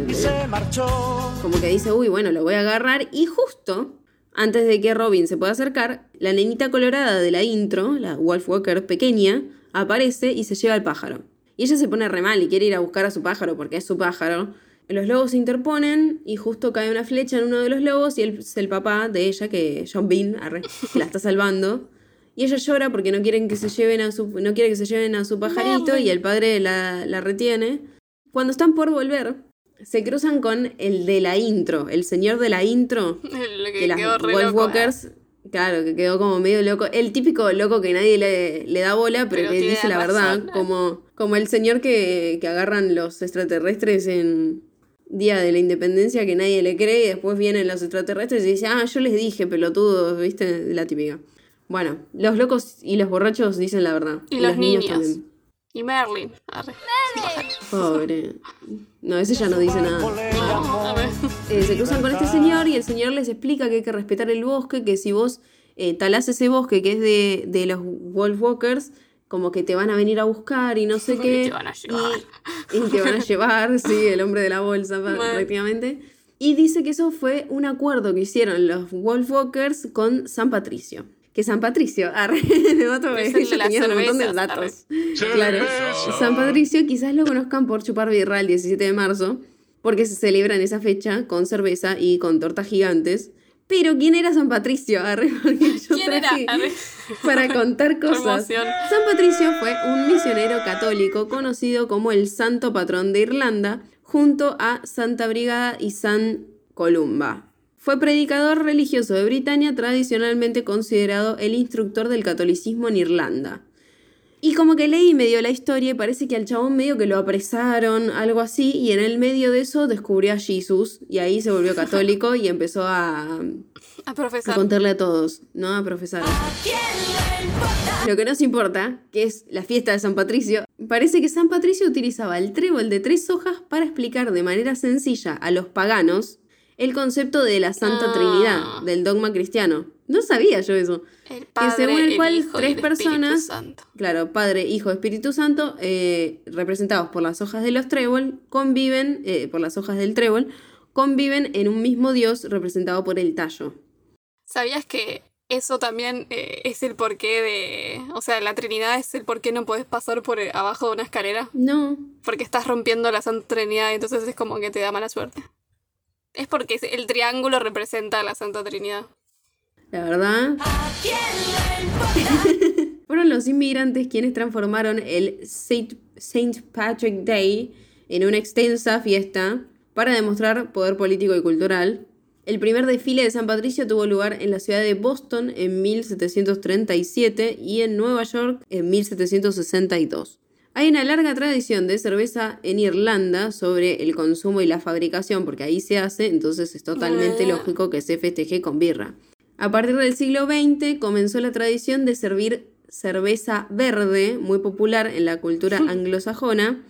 Como que dice, uy, bueno, lo voy a agarrar. Y justo antes de que Robin se pueda acercar, la nenita colorada de la intro, la Wolf Walker pequeña, aparece y se lleva al pájaro. Y ella se pone re mal y quiere ir a buscar a su pájaro porque es su pájaro. Los lobos se interponen y justo cae una flecha en uno de los lobos y él es el papá de ella, que John Bean, arre, que la está salvando. Y ella llora porque no quieren que se lleven a su, no quiere que se lleven a su pajarito y el padre la, la retiene. Cuando están por volver, se cruzan con el de la intro, el señor de la intro, que, que las Wolf. Walkers, claro, que quedó como medio loco. El típico loco que nadie le, le da bola, pero, Pero que dice la verdad. Como, como el señor que, que agarran los extraterrestres en Día de la Independencia, que nadie le cree, y después vienen los extraterrestres y dicen, ah, yo les dije, pelotudos, viste, la típica. Bueno, los locos y los borrachos dicen la verdad. Y los niños. también. Y Merlin. Arre. Pobre. No, ese ya no dice nada. No. Eh, se cruzan con este señor y el señor les explica que hay que respetar el bosque, que si vos eh, talás ese bosque que es de, de los Wolf Walkers, como que te van a venir a buscar y no sé Y qué. te van a llevar. Y, y te van a llevar, sí, el hombre de la bolsa Mal. prácticamente. Y dice que eso fue un acuerdo que hicieron los Wolf Walkers con San Patricio. Que San Patricio, arre, de de ella las tenía un montón de datos. Claro. San Patricio quizás lo conozcan por chupar birra el 17 de marzo, porque se celebra en esa fecha con cerveza y con tortas gigantes. Pero ¿quién era San Patricio? Arre, porque yo ¿Quién era? traje Arre. para contar cosas. San Patricio fue un misionero católico conocido como el santo patrón de Irlanda, junto a Santa Brigada y San Columba. Fue predicador religioso de Britania, tradicionalmente considerado el instructor del catolicismo en Irlanda. Y como que leí medio la historia y parece que al chabón medio que lo apresaron, algo así, y en el medio de eso descubrió a Jesús y ahí se volvió católico y empezó a, A a profesar. contarle a todos, ¿no? A profesar. Lo que nos importa, que es la fiesta de San Patricio, parece que San Patricio utilizaba el trébol de tres hojas para explicar de manera sencilla a los paganos el concepto de la Santa Ah. Trinidad, del dogma cristiano. No sabía yo eso. El Padre, según el cual Hijo y tres el personas- Espíritu Santo. Claro, Padre, Hijo, Espíritu Santo, eh, representados por las hojas de los trébol, conviven, eh, por las hojas del trébol, conviven en un mismo Dios representado por el tallo. ¿Sabías que eso también eh, es el porqué de... O sea, la Trinidad es el por qué no podés pasar por abajo de una escalera? No, Porque estás rompiendo la Santa Trinidad y entonces es como que te da mala suerte. Es porque el triángulo representa a la Santa Trinidad. La verdad. Fueron los inmigrantes quienes transformaron el Saint, Saint Patrick Day en una extensa fiesta para demostrar poder político y cultural. El primer desfile de San Patricio tuvo lugar en la ciudad de Boston en 1737 y en Nueva York en 1762. Hay una larga tradición de cerveza en Irlanda sobre el consumo y la fabricación, porque ahí se hace, entonces es totalmente Ah. lógico que se festeje con birra. A partir del siglo XX comenzó la tradición de servir cerveza verde, muy popular en la cultura anglosajona.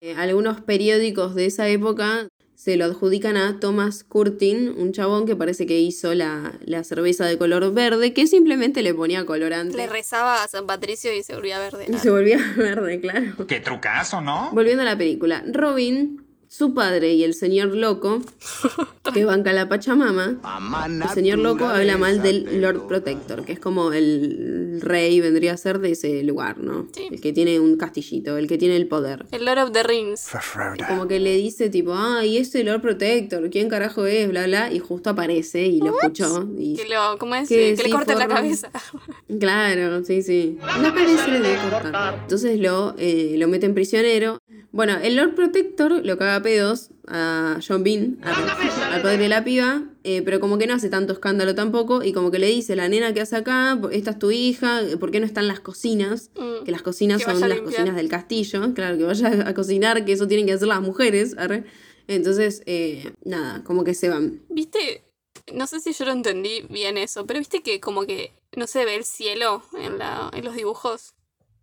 Eh, algunos periódicos de esa época se lo adjudican a Thomas Curtin, un chabón que parece que hizo la, la cerveza de color verde, que simplemente le ponía colorante. Le rezaba a San Patricio y se volvía verde. y se volvía verde, claro. Qué trucazo, ¿no? Volviendo a la película, Robin, su padre y el señor loco, que banca la Pachamama, el señor loco habla mal del Lord Protector, que es como el rey vendría a ser de ese lugar, ¿no? Sí. El que tiene un castillito, el que tiene el poder. El Lord of the Rings. Como que le dice tipo, ay, este Lord Protector, ¿quién carajo es? Bla, bla, y justo aparece y lo escuchó. Y... Que, lo, ¿Cómo es? Que Que, le sí, corten la cabeza. Claro, sí, sí. La cabeza le debe cortar. Entonces lo, eh, lo meten prisionero. Bueno, el Lord Protector lo caga a pedos a John Bean, a- al padre de la piba, eh, pero como que no hace tanto escándalo tampoco, y como que le dice, la nena que hace acá, esta es tu hija, ¿por qué no están las cocinas? Mm. Que las cocinas Que son las cocinas del castillo, claro, que vaya a cocinar, que eso tienen que hacer las mujeres, arre. Entonces, eh, nada, como que se van. ¿Viste? No sé si yo lo entendí bien eso, pero viste que como que no se ve el cielo en, la, en los dibujos.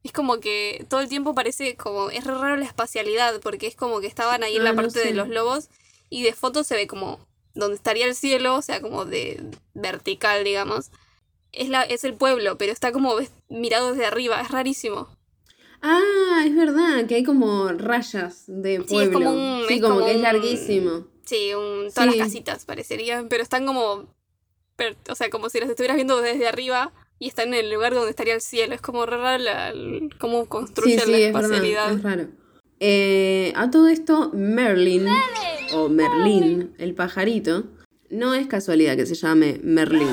Es como que todo el tiempo parece como. Es raro la espacialidad, porque es como que estaban ahí en la no parte sé. de los lobos y de foto se ve como donde estaría el cielo, o sea, como de vertical, digamos. Es, la, es el pueblo, pero está como mirado desde arriba, es rarísimo. Ah, es verdad, que hay como rayas de Sí, es pueblo. como un- Sí, es como, como que es larguísimo. Sí, un, todas Sí. las casitas parecerían, pero están como, per- o sea, como si las estuvieras viendo desde arriba y están en el lugar donde estaría el cielo. Es como raro cómo Sí, construyen sí, la es verdad, espacialidad. es raro. Eh, a todo esto, Merlin, o Merlín, el pajarito, no es casualidad que se llame Merlín.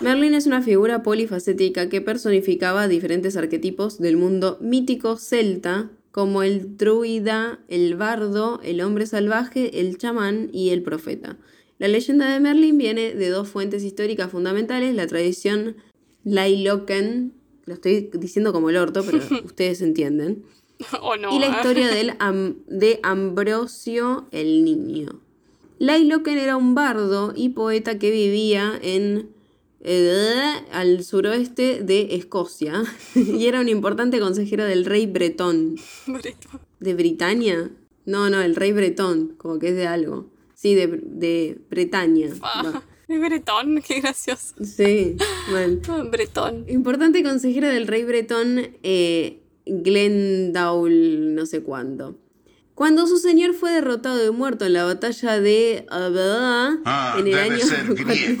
Merlín es una figura polifacética que personificaba diferentes arquetipos del mundo mítico celta, como el druida, el bardo, el hombre salvaje, el chamán y el profeta. La leyenda de Merlín viene de dos fuentes históricas fundamentales, la tradición Lailoken, lo estoy diciendo como el orto, pero ustedes entienden, o no. y la ¿eh? historia del Am- de Ambrosio el Niño. Lailoken era un bardo y poeta que vivía en eh, al suroeste de Escocia y era un importante consejero del rey bretón. ¿De Britania? No, no, el rey bretón, como que es de algo. Sí, de, de Bretaña. Ah. Es bretón, qué gracioso. Sí, mal. Ah, Bretón. Importante consejero del rey bretón eh, Glendaul, no sé cuándo. Cuando su señor fue derrotado y muerto en la batalla de Abada Ah, en, el debe año,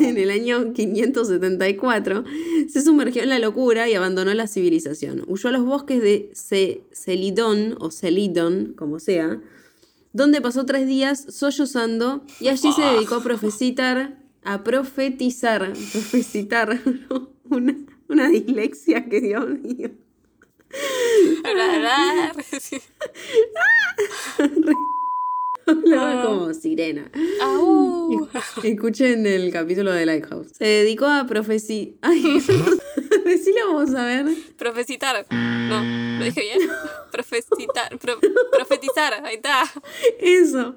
en el año 574, se sumergió en la locura y abandonó la civilización. Huyó a los bosques de Ce- Celidón o Celidón, como sea, donde pasó tres días sollozando y allí se dedicó a profetizar, a profetizar, profetizar, una, una dislexia que Dios mío. Hablaba como sirena. Au. Escuchen el capítulo de Lighthouse. Se dedicó a profeci... Ay, decilo vos a ver. Profecitar. No, ¿lo dije bien? Profecitar. pro- profetizar, ahí está. Eso.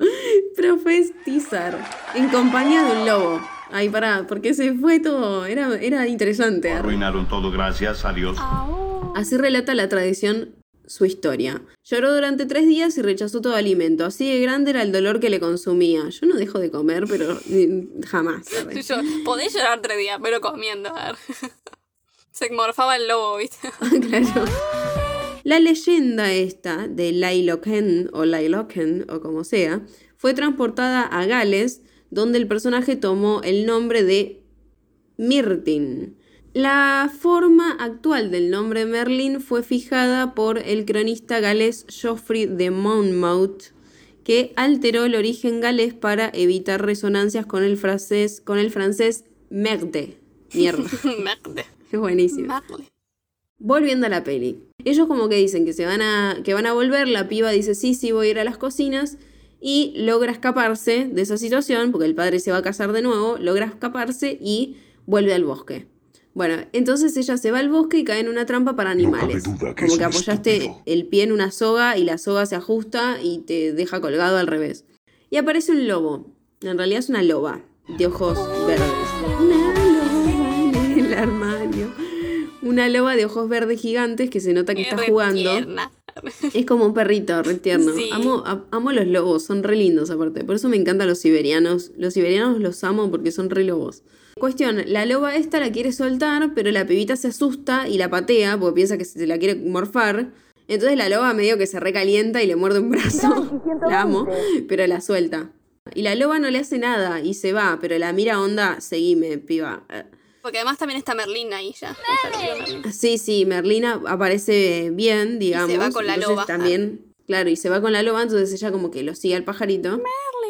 Profetizar. En compañía de un lobo. Ay, pará, porque se fue todo. Era, era interesante. Arruinaron todo, gracias a Dios. Así relata la tradición su historia. Lloró durante tres días y rechazó todo alimento. Así de grande era el dolor que le consumía. Yo no dejo de comer, pero eh, jamás. Yo, podés llorar tres días, pero comiendo. A ver. Se morfaba el lobo, ¿viste? claro. La leyenda esta de Lailoken o Lailoken o como sea, fue transportada a Gales, donde el personaje tomó el nombre de Myrtin. La forma actual del nombre Merlin fue fijada por el cronista galés Geoffrey de Monmouth, que alteró el origen galés para evitar resonancias con el francés, con el francés merde. Mierda, Merde. es buenísimo. Merde. Volviendo a la peli. Ellos como que dicen que se van a. que van a volver. La piba dice sí, sí, voy a ir a las cocinas. Y logra escaparse de esa situación, porque el padre se va a casar de nuevo, logra escaparse y vuelve al bosque. Bueno, entonces ella se va al bosque y cae en una trampa para animales. que como que apoyaste estúpido. el pie en una soga y la soga se ajusta y te deja colgado al revés. Y aparece un lobo. En realidad es una loba de ojos verdes. Una loba en el armario. Una loba de ojos verdes gigantes que se nota que está re jugando. tierna. Es como un perrito, re tierno. Sí. Amo, a- amo los lobos, son re lindos aparte. Por eso me encantan los siberianos. Los siberianos los amo porque son re lobos. Cuestión, la loba esta la quiere soltar, pero la pibita se asusta y la patea porque piensa que se la quiere morfar. Entonces la loba medio que se recalienta y le muerde un brazo. La amo, pero la suelta. Y la loba no le hace nada y se va, pero la mira onda, seguime, piba. Porque además también está Merlín ahí ya. Vio Merlín. Sí, sí, Merlina aparece bien, digamos. va con la entonces loba. También, claro, y se va con la loba, entonces ella como que lo sigue al pajarito.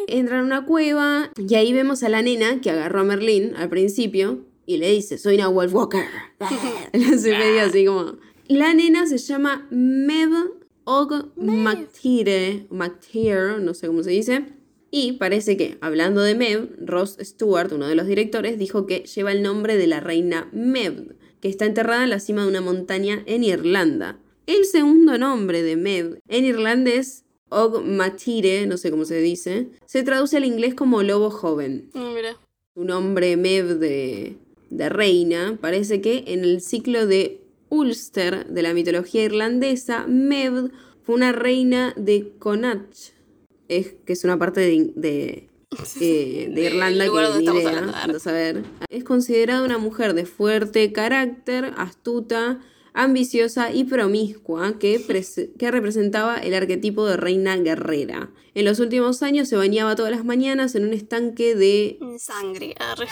Entra en una cueva y ahí vemos a la nena que agarró a Merlín al principio y le dice, soy una Wolf Walker. Le hace medio así como... La nena se llama Mev Og McTire, McTire, no sé cómo se dice. Y parece que, hablando de Mev, Ross Stewart, uno de los directores, dijo que lleva el nombre de la reina Mev, que está enterrada en la cima de una montaña en Irlanda. El segundo nombre de Mev en irlandés, Og Matire, no sé cómo se dice, se traduce al inglés como lobo joven. Mm, Mira. Su nombre Mev de, de reina, parece que en el ciclo de Ulster de la mitología irlandesa, Mev fue una reina de Connacht, es, que es una parte de, de eh, de Irlanda, que ni idea, a saber. Es considerada una mujer de fuerte carácter, astuta, ambiciosa y promiscua, que, que representaba el arquetipo de reina guerrera. En los últimos años se bañaba todas las mañanas en un estanque de Sangre, arre.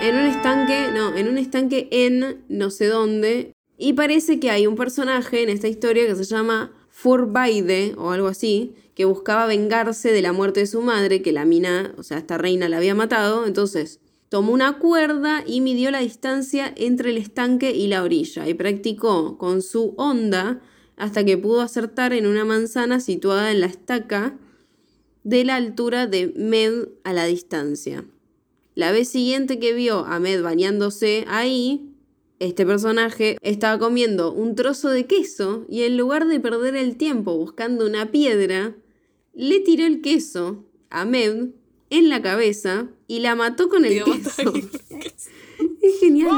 en un estanque, no, en un estanque en no sé dónde. Y parece que hay un personaje en esta historia que se llama Furbaide o algo así, que buscaba vengarse de la muerte de su madre, que la mina, o sea, esta reina la había matado. Entonces, tomó una cuerda y midió la distancia entre el estanque y la orilla y practicó con su onda hasta que pudo acertar en una manzana situada en la estaca de la altura de Med a la distancia. La vez siguiente que vio a Med bañándose ahí, este personaje estaba comiendo un trozo de queso y en lugar de perder el tiempo buscando una piedra, le tiró el queso a Med en la cabeza y la mató con el queso. es genial.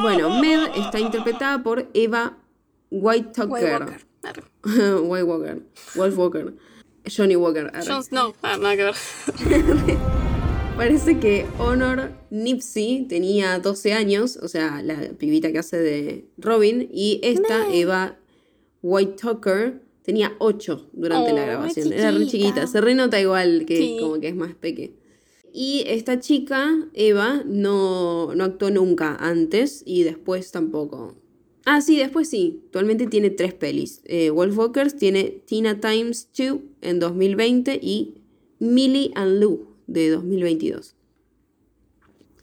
Bueno, Med está interpretada por Eva White White Tucker. White Walker. Wolf Walker. Johnny Walker. Jon Snow. Ah, nada que ver. Parece que Honor Nipsey tenía 12 años, o sea, la pibita que hace de Robin, y esta, Eva White Tucker, tenía 8 durante la Oh, grabación. Era re chiquita. se renota igual que Sí. como que es más peque. Y esta chica, Eva, no, no actuó nunca antes y después tampoco. Ah, sí, después sí. Actualmente tiene tres pelis. Eh, Wolf Walkers tiene Tina Times 2 en 2020 y Millie and Lou de 2022.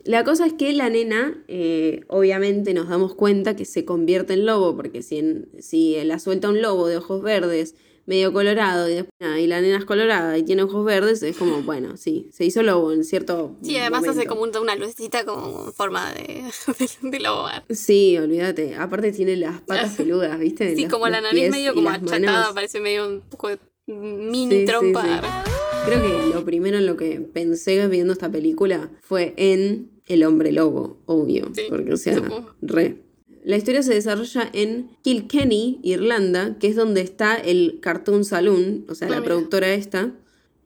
La cosa es que la nena, eh, obviamente nos damos cuenta que se convierte en lobo, porque si, en- si la suelta un lobo de ojos verdes, medio colorado, y, después, y la nena es colorada y tiene ojos verdes, es como, bueno, sí, se hizo lobo en cierto Sí, además hace como un- una lucecita como forma de, de, de lobo. Sí, olvídate. Aparte tiene las patas peludas, ¿viste? Sí, Los- como la nariz medio como achatada, manos. parece medio un poco de mini Sí, trompa. sí. Creo que lo primero en lo que pensé viendo esta película fue en El hombre lobo, obvio. Sí, porque, o sea, supongo. re. La historia se desarrolla en Kilkenny, Irlanda, que es donde está el Cartoon Saloon, o sea, la mira. productora esta.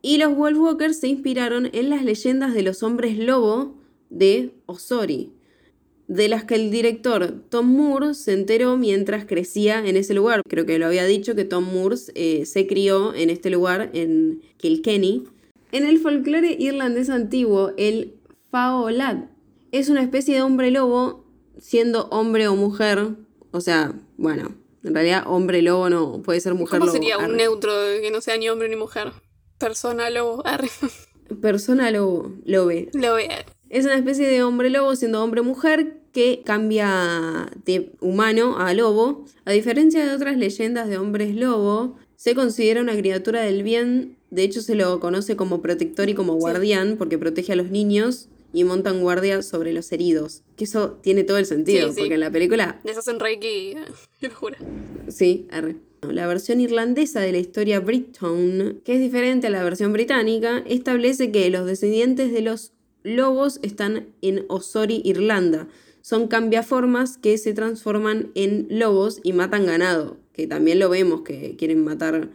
Y los Wolf Walkers se inspiraron en las leyendas de los hombres lobo de Osori, de las que el director Tom Moore se enteró mientras crecía en ese lugar. Creo que lo había dicho que Tom Moore eh, se crió en este lugar, en Kilkenny. En el folclore irlandés antiguo, el Es una especie de hombre lobo, siendo hombre o mujer. O sea, bueno, en realidad hombre lobo no puede ser mujer ¿Cómo lobo. sería un arre. neutro que no sea ni hombre ni mujer? Persona lobo. arre. Persona lobo, lobe. Lo ve. Es una especie de hombre lobo siendo hombre mujer que cambia de humano a lobo. A diferencia de otras leyendas de hombres lobo, se considera una criatura del bien. De hecho, se lo conoce como protector y como guardián porque protege a los niños y montan guardia sobre los heridos. Que eso tiene todo el sentido, Sí, sí. porque en la película Les hacen reiki, juro. Sí, arre. La versión irlandesa de la historia Britton, que es diferente a la versión británica, establece que los descendientes de los lobos están en Osori, Irlanda. Son cambiaformas que se transforman en lobos y matan ganado, que también lo vemos que quieren matar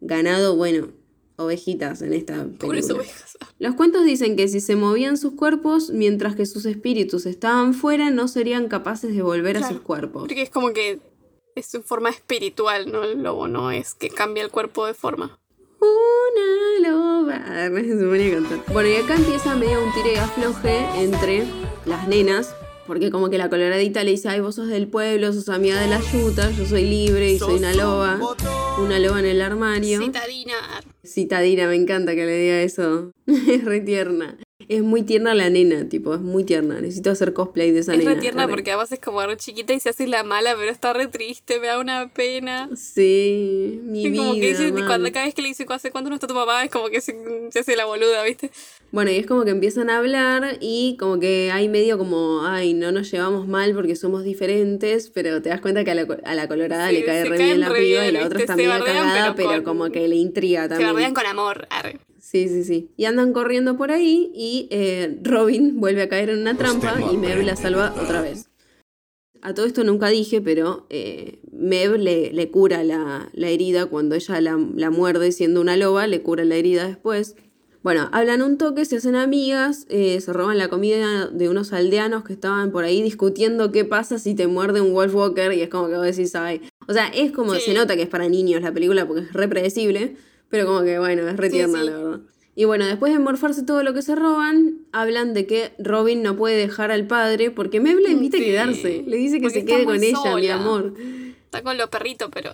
ganado, bueno, ovejitas en esta Pobres película. ovejas. Los cuentos dicen que si se movían sus cuerpos mientras que sus espíritus estaban fuera, no serían capaces de volver a sus cuerpos. Porque es como que es en forma espiritual, ¿no? El lobo no es que cambia el cuerpo de forma. Una loba. Se ponía a cantar. Bueno, y acá empieza medio un tire y afloje entre las nenas. Porque como que la coloradita le dice, ay, vos sos del pueblo, sos amiga de la yuta, yo soy libre y soy una loba. Una loba en el armario. Citadina. Citadina, me encanta que le diga eso. es re tierna. Es muy tierna la nena, tipo, es muy tierna. Necesito hacer cosplay de esa Es nena. re tierna porque además es como re chiquita y se hace la mala, pero está re triste, me da una pena. Sí, mi Es vida. como que dice, cuando, cada vez que le dice hace cuánto no está tu mamá, es como que se, se hace la boluda, ¿viste? Bueno, y es como que empiezan a hablar y como que hay medio como, ay, no nos llevamos mal porque somos diferentes, pero te das cuenta que a la, a la colorada Sí, le cae se re bien la piba y la otra está Se medio cagada, pero como que le intriga Se también. bardean con amor, arre. Sí, sí, sí. Y andan corriendo por ahí y eh, Robin vuelve a caer en una trampa y Mev la salva otra vez. A todo esto nunca dije, pero eh, Mev le, le cura la, la herida cuando ella la, la muerde siendo una loba, le cura la herida después. Bueno, hablan un toque, se hacen amigas, eh, se roban la comida de unos aldeanos que estaban por ahí discutiendo qué pasa si te muerde un Wolf Walker y es como que vos decís, ay. O sea, es como, Sí. se nota que es para niños la película porque es re predecible, pero como que bueno, es re tierna sí. la verdad. Y bueno, después de morfarse todo lo que se roban, hablan de que Robin no puede dejar al padre porque Meb le invita Sí. a quedarse. Le dice que Porque se quede con ella, mi amor. Está con los perritos, pero.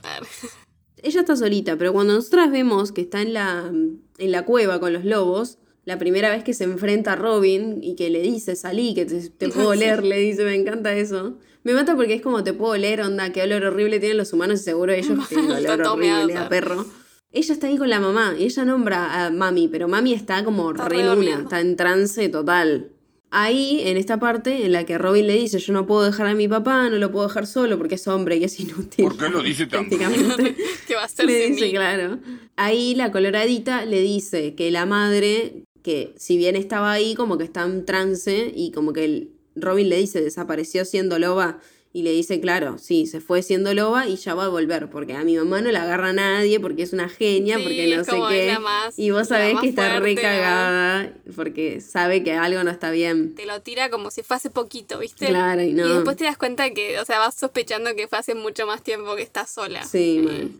Ella está solita, pero cuando nosotras vemos que está en la, en la cueva con los lobos, la primera vez que se enfrenta a Robin y que le dice, salí, que te, te puedo leer, le dice, me encanta eso. Me mata porque es como te puedo leer, onda, qué olor horrible tienen los humanos y seguro ellos tienen olor horrible a perro. Ella está ahí con la mamá y ella nombra a mami, pero mami está como Está re luna, está en trance total. Ahí, en esta parte en la que Robin le dice, yo no puedo dejar a mi papá, no lo puedo dejar solo porque es hombre y es inútil. ¿Por qué lo dice tan Prácticamente. ¿Qué va a hacer Le sin dice, mí? claro. Ahí la coloradita le dice que la madre, que si bien estaba ahí, como que está en trance y como que el Robin le dice, desapareció siendo loba. Y le dice, claro, sí, se fue siendo loba y ya va a volver, porque a mi mamá no la agarra nadie, porque es una genia, Sí, porque no sé qué. más- y vos sabés que está re fuerte, la- cagada, porque sabe que algo no está bien. Te lo tira como si fue hace poquito, ¿viste? Claro, y no. Y después te das cuenta que, o sea, vas sospechando que fue hace mucho más tiempo que estás sola. Sí, Eh, mal.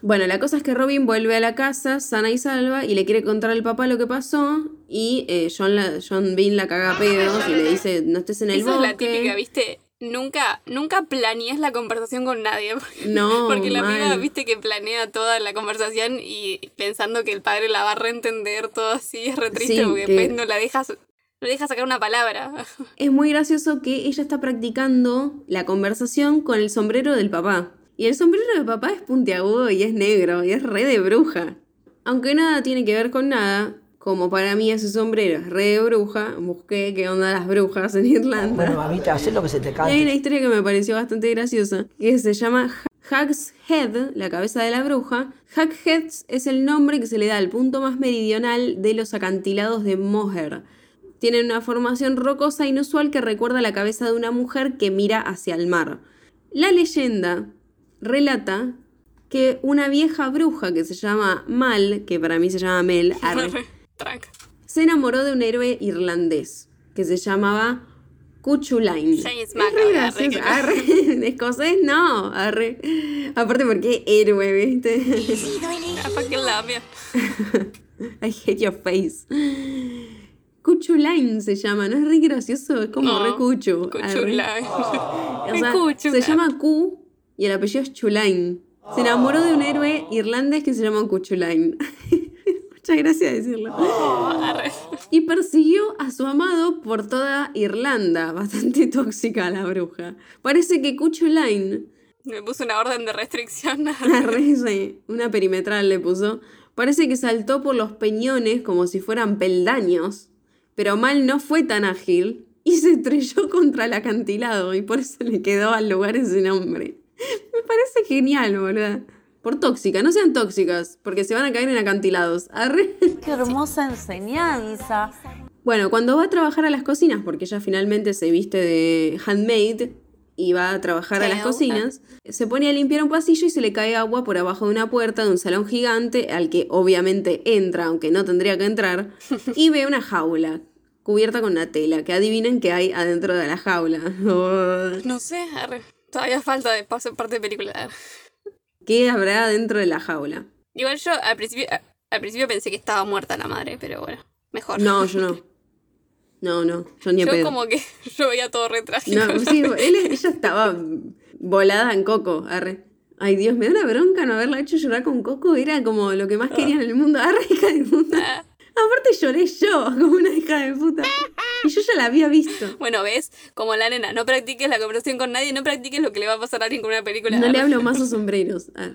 Bueno, la cosa es que Robin vuelve a la casa sana y salva y le quiere contar al papá lo que pasó y eh, John, la, John Bean la caga a pedos y le dice no estés en el Esa bosque. es la típica, ¿viste? Nunca, nunca planees la conversación con nadie. Porque, No, porque la mal. amiga, viste, que planea toda la conversación y pensando que el padre la va a reentender todo así, es re triste Sí, porque que- después no la dejas, no dejas sacar una palabra. Es muy gracioso que ella está practicando la conversación con el sombrero del papá. Y el sombrero del papá es puntiagudo y es negro y es re de bruja. Aunque nada tiene que ver con nada, como para mí ese sombrero es re de bruja, busqué qué onda las brujas en Irlanda. Bueno, mamita, haz lo que se te Y hay cante. una historia que me pareció bastante graciosa, que se llama Hag's Head, la cabeza de la bruja. Hag's Head es el nombre que se le da al punto más meridional de los acantilados de Moher. Tienen una formación rocosa inusual que recuerda la cabeza de una mujer que mira hacia el mar. La leyenda relata que una vieja bruja que se llama Mal, que para mí se llama Mel, arre, Se enamoró de un héroe irlandés que se llamaba Cuchulain. James McAvoy, arre, escocés no, arre. Aparte porque héroe, ¿viste? Ah, fucking love you. I hate your face. Cuchulain se llama, ¿no es re gracioso? Es como No, re arre. Cuchulain. O sea, se llama Q y el apellido es Chulain. Se enamoró de un héroe irlandés que se llama Cuchulain. Muchas gracias decirlo. Arre. Y persiguió a su amado por toda Irlanda. Bastante tóxica la bruja. Parece que Cuchulain, Me puso una orden de restricción. una perimetral le puso, parece que saltó por los peñones como si fueran peldaños. Pero mal no fue tan ágil y se estrelló contra el acantilado y por eso le quedó al lugar ese nombre. Me parece genial, boluda. Por tóxica, no sean tóxicas, porque se van a caer en acantilados. Arre. Qué hermosa enseñanza. Bueno, cuando va a trabajar a las cocinas, porque ella finalmente se viste de handmaid y va a trabajar a las cocinas, se pone a limpiar un pasillo y se le cae agua por abajo de una puerta de un salón gigante al que obviamente entra, aunque no tendría que entrar, y ve una jaula cubierta con una tela, que adivinen qué hay adentro de la jaula. No sé, arre. Todavía falta de paso parte de película. ¿Qué habrá dentro de la jaula? Igual yo al principio, al principio pensé que estaba muerta la madre, pero bueno, mejor. No, yo no. No, no, yo ni Yo pedo. como que yo veía todo re trágico. No, sí, él, ella estaba volada en coco, arre. Ay, Dios, me da una bronca no haberla hecho llorar con coco. Era como lo que más quería en el mundo. Arre, hija de puta. Ah. Aparte lloré yo, como una hija de puta. Y yo ya la había visto. Bueno, ves, como la nena, no practiques la conversación con nadie, no practiques lo que le va a pasar a alguien con una película. No le Arre. hablo más a sombreros. Arre.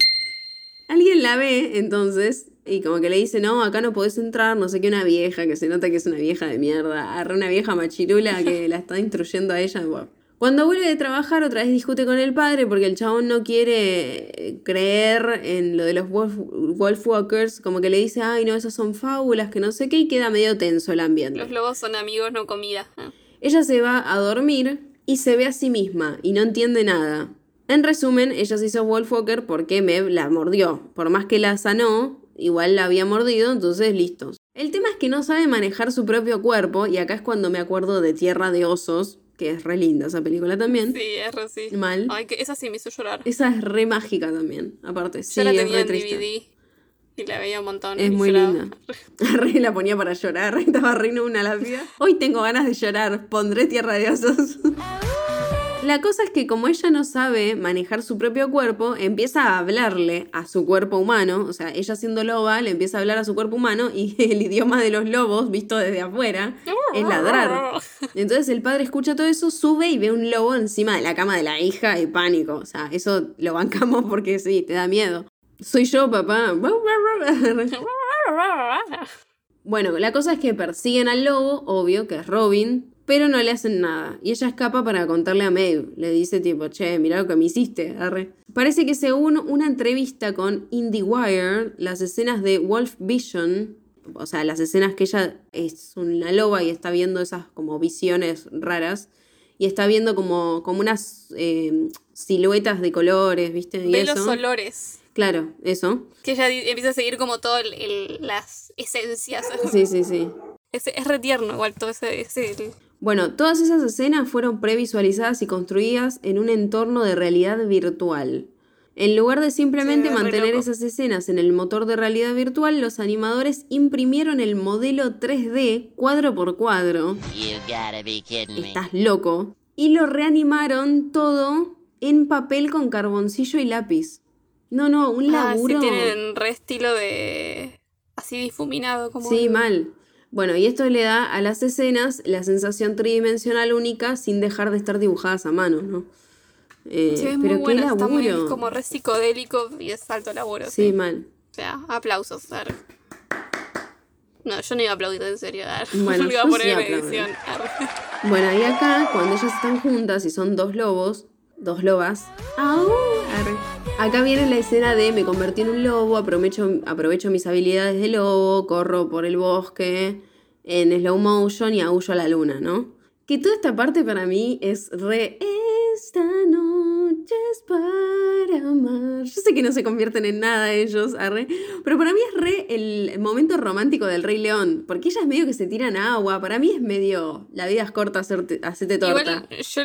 Alguien la ve, entonces, y como que le dice, no, acá no podés entrar, no sé qué, una vieja, que se nota que es una vieja de mierda. Arre, una vieja machirula que la está instruyendo a ella. Bueno. Cuando vuelve de trabajar, otra vez discute con el padre porque el chabón no quiere eh, creer en lo de los wolf, Wolfwalkers. Como que le dice, ay, no, esas son fábulas, que no sé qué, y queda medio tenso el ambiente. Los lobos son amigos, no comida. Ah. Ella se va a dormir y se ve a sí misma y no entiende nada. En resumen, ella se hizo Wolfwalker porque Mev la mordió. Por más que la sanó, igual la había mordido, entonces listos. El tema es que no sabe manejar su propio cuerpo, y acá es cuando me acuerdo de Tierra de Osos, que es re linda esa película también. Sí, es re sí. Mal. Ay, que esa sí me hizo llorar. Esa es re mágica también, aparte. Sí, Yo la es tenía re en triste. DVD y la veía un montón. Es muy lloraba. linda. Re la ponía para llorar, estaba reino una lápida. Hoy tengo ganas de llorar, pondré tierra de osos. La cosa es que como ella no sabe manejar su propio cuerpo, empieza a hablarle a su cuerpo humano, o sea, ella siendo loba le empieza a hablar a su cuerpo humano y el idioma de los lobos, visto desde afuera, es ladrar. Entonces el padre escucha todo eso, sube y ve un lobo encima de la cama de la hija y pánico. O sea, eso lo bancamos porque sí, te da miedo. Soy yo, papá. Bueno, la cosa es que persiguen al lobo, obvio, que es Robin, pero no le hacen nada. Y ella escapa para contarle a Maeve. Le dice tipo, che, mira lo que me hiciste, arre. Parece que según una entrevista con IndieWire, las escenas de Wolf Vision, o sea, las escenas que ella es una loba y está viendo esas como visiones raras, y está viendo como, como unas eh, siluetas de colores, ¿viste? Y Ve eso. los olores. Claro, eso. Que ella empieza a seguir como todas las esencias. Sí, sí, sí. Es, es re tierno igual todo ese... ese- Bueno, todas esas escenas fueron previsualizadas y construidas en un entorno de realidad virtual. En lugar de simplemente mantener esas escenas en el motor de realidad virtual, los animadores imprimieron el modelo 3D cuadro por cuadro. You gotta be kidding me. Estás loco. Y lo reanimaron todo en papel con carboncillo y lápiz. No, no, un Ah, sí, laburo. tienen re estilo de... Así difuminado como... Sí, mal. Bueno, y esto le da a las escenas la sensación tridimensional única sin dejar de estar dibujadas a mano, ¿no? Eh, Sí, es pero muy buena, está muy como re psicodélico y es alto laburo. Sí, Sí. mal. O sea, aplausos. arre. No, yo no iba a aplaudir en serio. arre. Bueno, Lo iba a poner sí edición. Bueno, y acá, cuando ellas están juntas y son dos lobos, dos lobas, ¡au! Acá viene la escena de me convertí en un lobo, aprovecho, aprovecho mis habilidades de lobo, corro por el bosque en slow motion y aullo a la luna, ¿no? Que toda esta parte para mí es re... Esta noche es para amar. Yo sé que no se convierten en nada ellos, arre, pero para mí es re el momento romántico del Rey León, porque ellas medio que se tiran agua, para mí es medio la vida es corta, hacerte, hacete torta, Igual yo,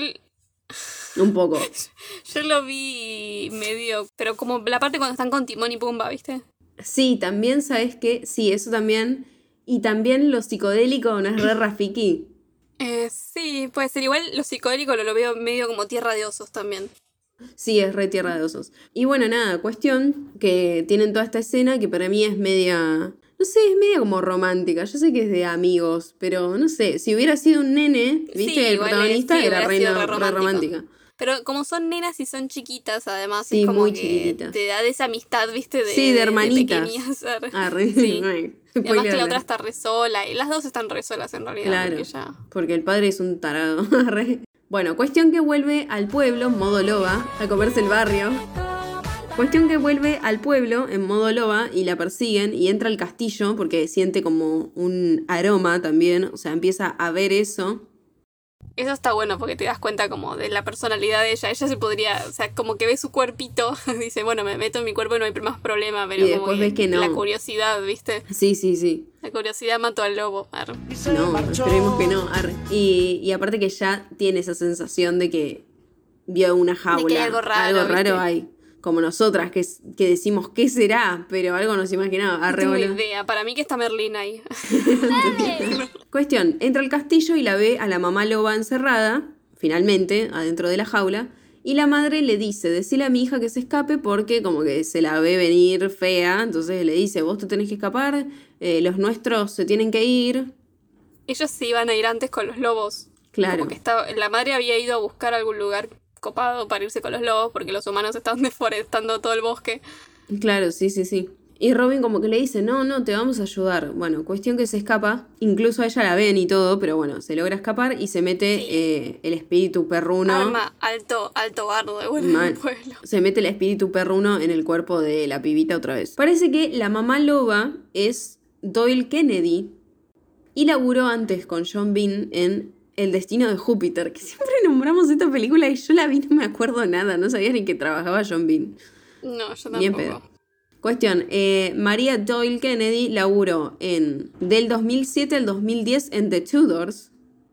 un poco. yo lo vi medio... Pero como la parte cuando están con Timón y Pumba, ¿viste? Sí, también sabes que, sí, eso también, y también lo psicodélico no es re Rafiki. Eh, sí, puede ser. Igual lo psicodélico lo, lo veo medio como tierra de osos también. Sí, es re tierra de osos. Y bueno, nada, cuestión que tienen toda esta escena que para mí es media. No sé, es media como romántica. Yo sé que es de amigos, pero no sé. Si hubiera sido un nene, Sí, viste, el es- protagonista sí, era hubiera re, romántica. Pero como son nenas y son chiquitas, además, Sí, es como muy que chiquititas. te da de esa amistad, ¿viste? De, Sí, de hermanitas. arre. Ah, re. Sí. Y además que la otra está re sola. Y las dos están re solas en realidad. Claro, porque ya- porque el padre es un tarado. Bueno, cuestión que vuelve al pueblo, modo loba, a comerse el barrio. Cuestión que vuelve al pueblo en modo loba y la persiguen y entra al castillo porque siente como un aroma también, o sea, empieza a ver eso. Eso está bueno porque te das cuenta como de la personalidad de ella. Ella se podría, o sea, como que ve su cuerpito, dice, bueno, me meto en mi cuerpo y no hay más problema, pero Y como después ves que no. la curiosidad, ¿viste? Sí, sí, sí. La curiosidad mató al lobo. arre. No, esperemos que no. arre. Y, y aparte que ya tiene esa sensación de que vio una jaula. que hay algo raro, Algo raro ¿viste? hay. Como nosotras, que, que decimos, ¿qué será? Pero algo nos imaginaba. No idea. Para mí que está Merlín ahí. Cuestión, entra al castillo y la ve a la mamá loba encerrada, finalmente, adentro de la jaula, y la madre le dice, decile a mi hija que se escape porque como que se la ve venir fea, entonces le dice, vos te tenés que escapar, eh, los nuestros se tienen que ir. Ellos se iban a ir antes con los lobos. Claro. Como que estaba, la madre había ido a buscar algún lugar copado para irse con los lobos porque los humanos estaban deforestando todo el bosque. Claro, sí, sí, sí. Y Robin como que le dice, no, no, te vamos a ayudar. Bueno, cuestión que se escapa, incluso a ella la ven y todo, pero bueno, se logra escapar y se mete Sí. eh, el espíritu perruno. Arma alto, alto bardo de pueblo. Se mete el espíritu perruno en el cuerpo de la pibita otra vez. Parece que la mamá loba es Doyle Kennedy y laburó antes con John Bean en El destino de Júpiter, que siempre nombramos esta película y yo la vi no me acuerdo nada, no sabía ni que trabajaba John Bean. No, yo Bien tampoco. pedo. Cuestión, eh, María Doyle Kennedy laburó en del 2007 al 2010 en The Tudors,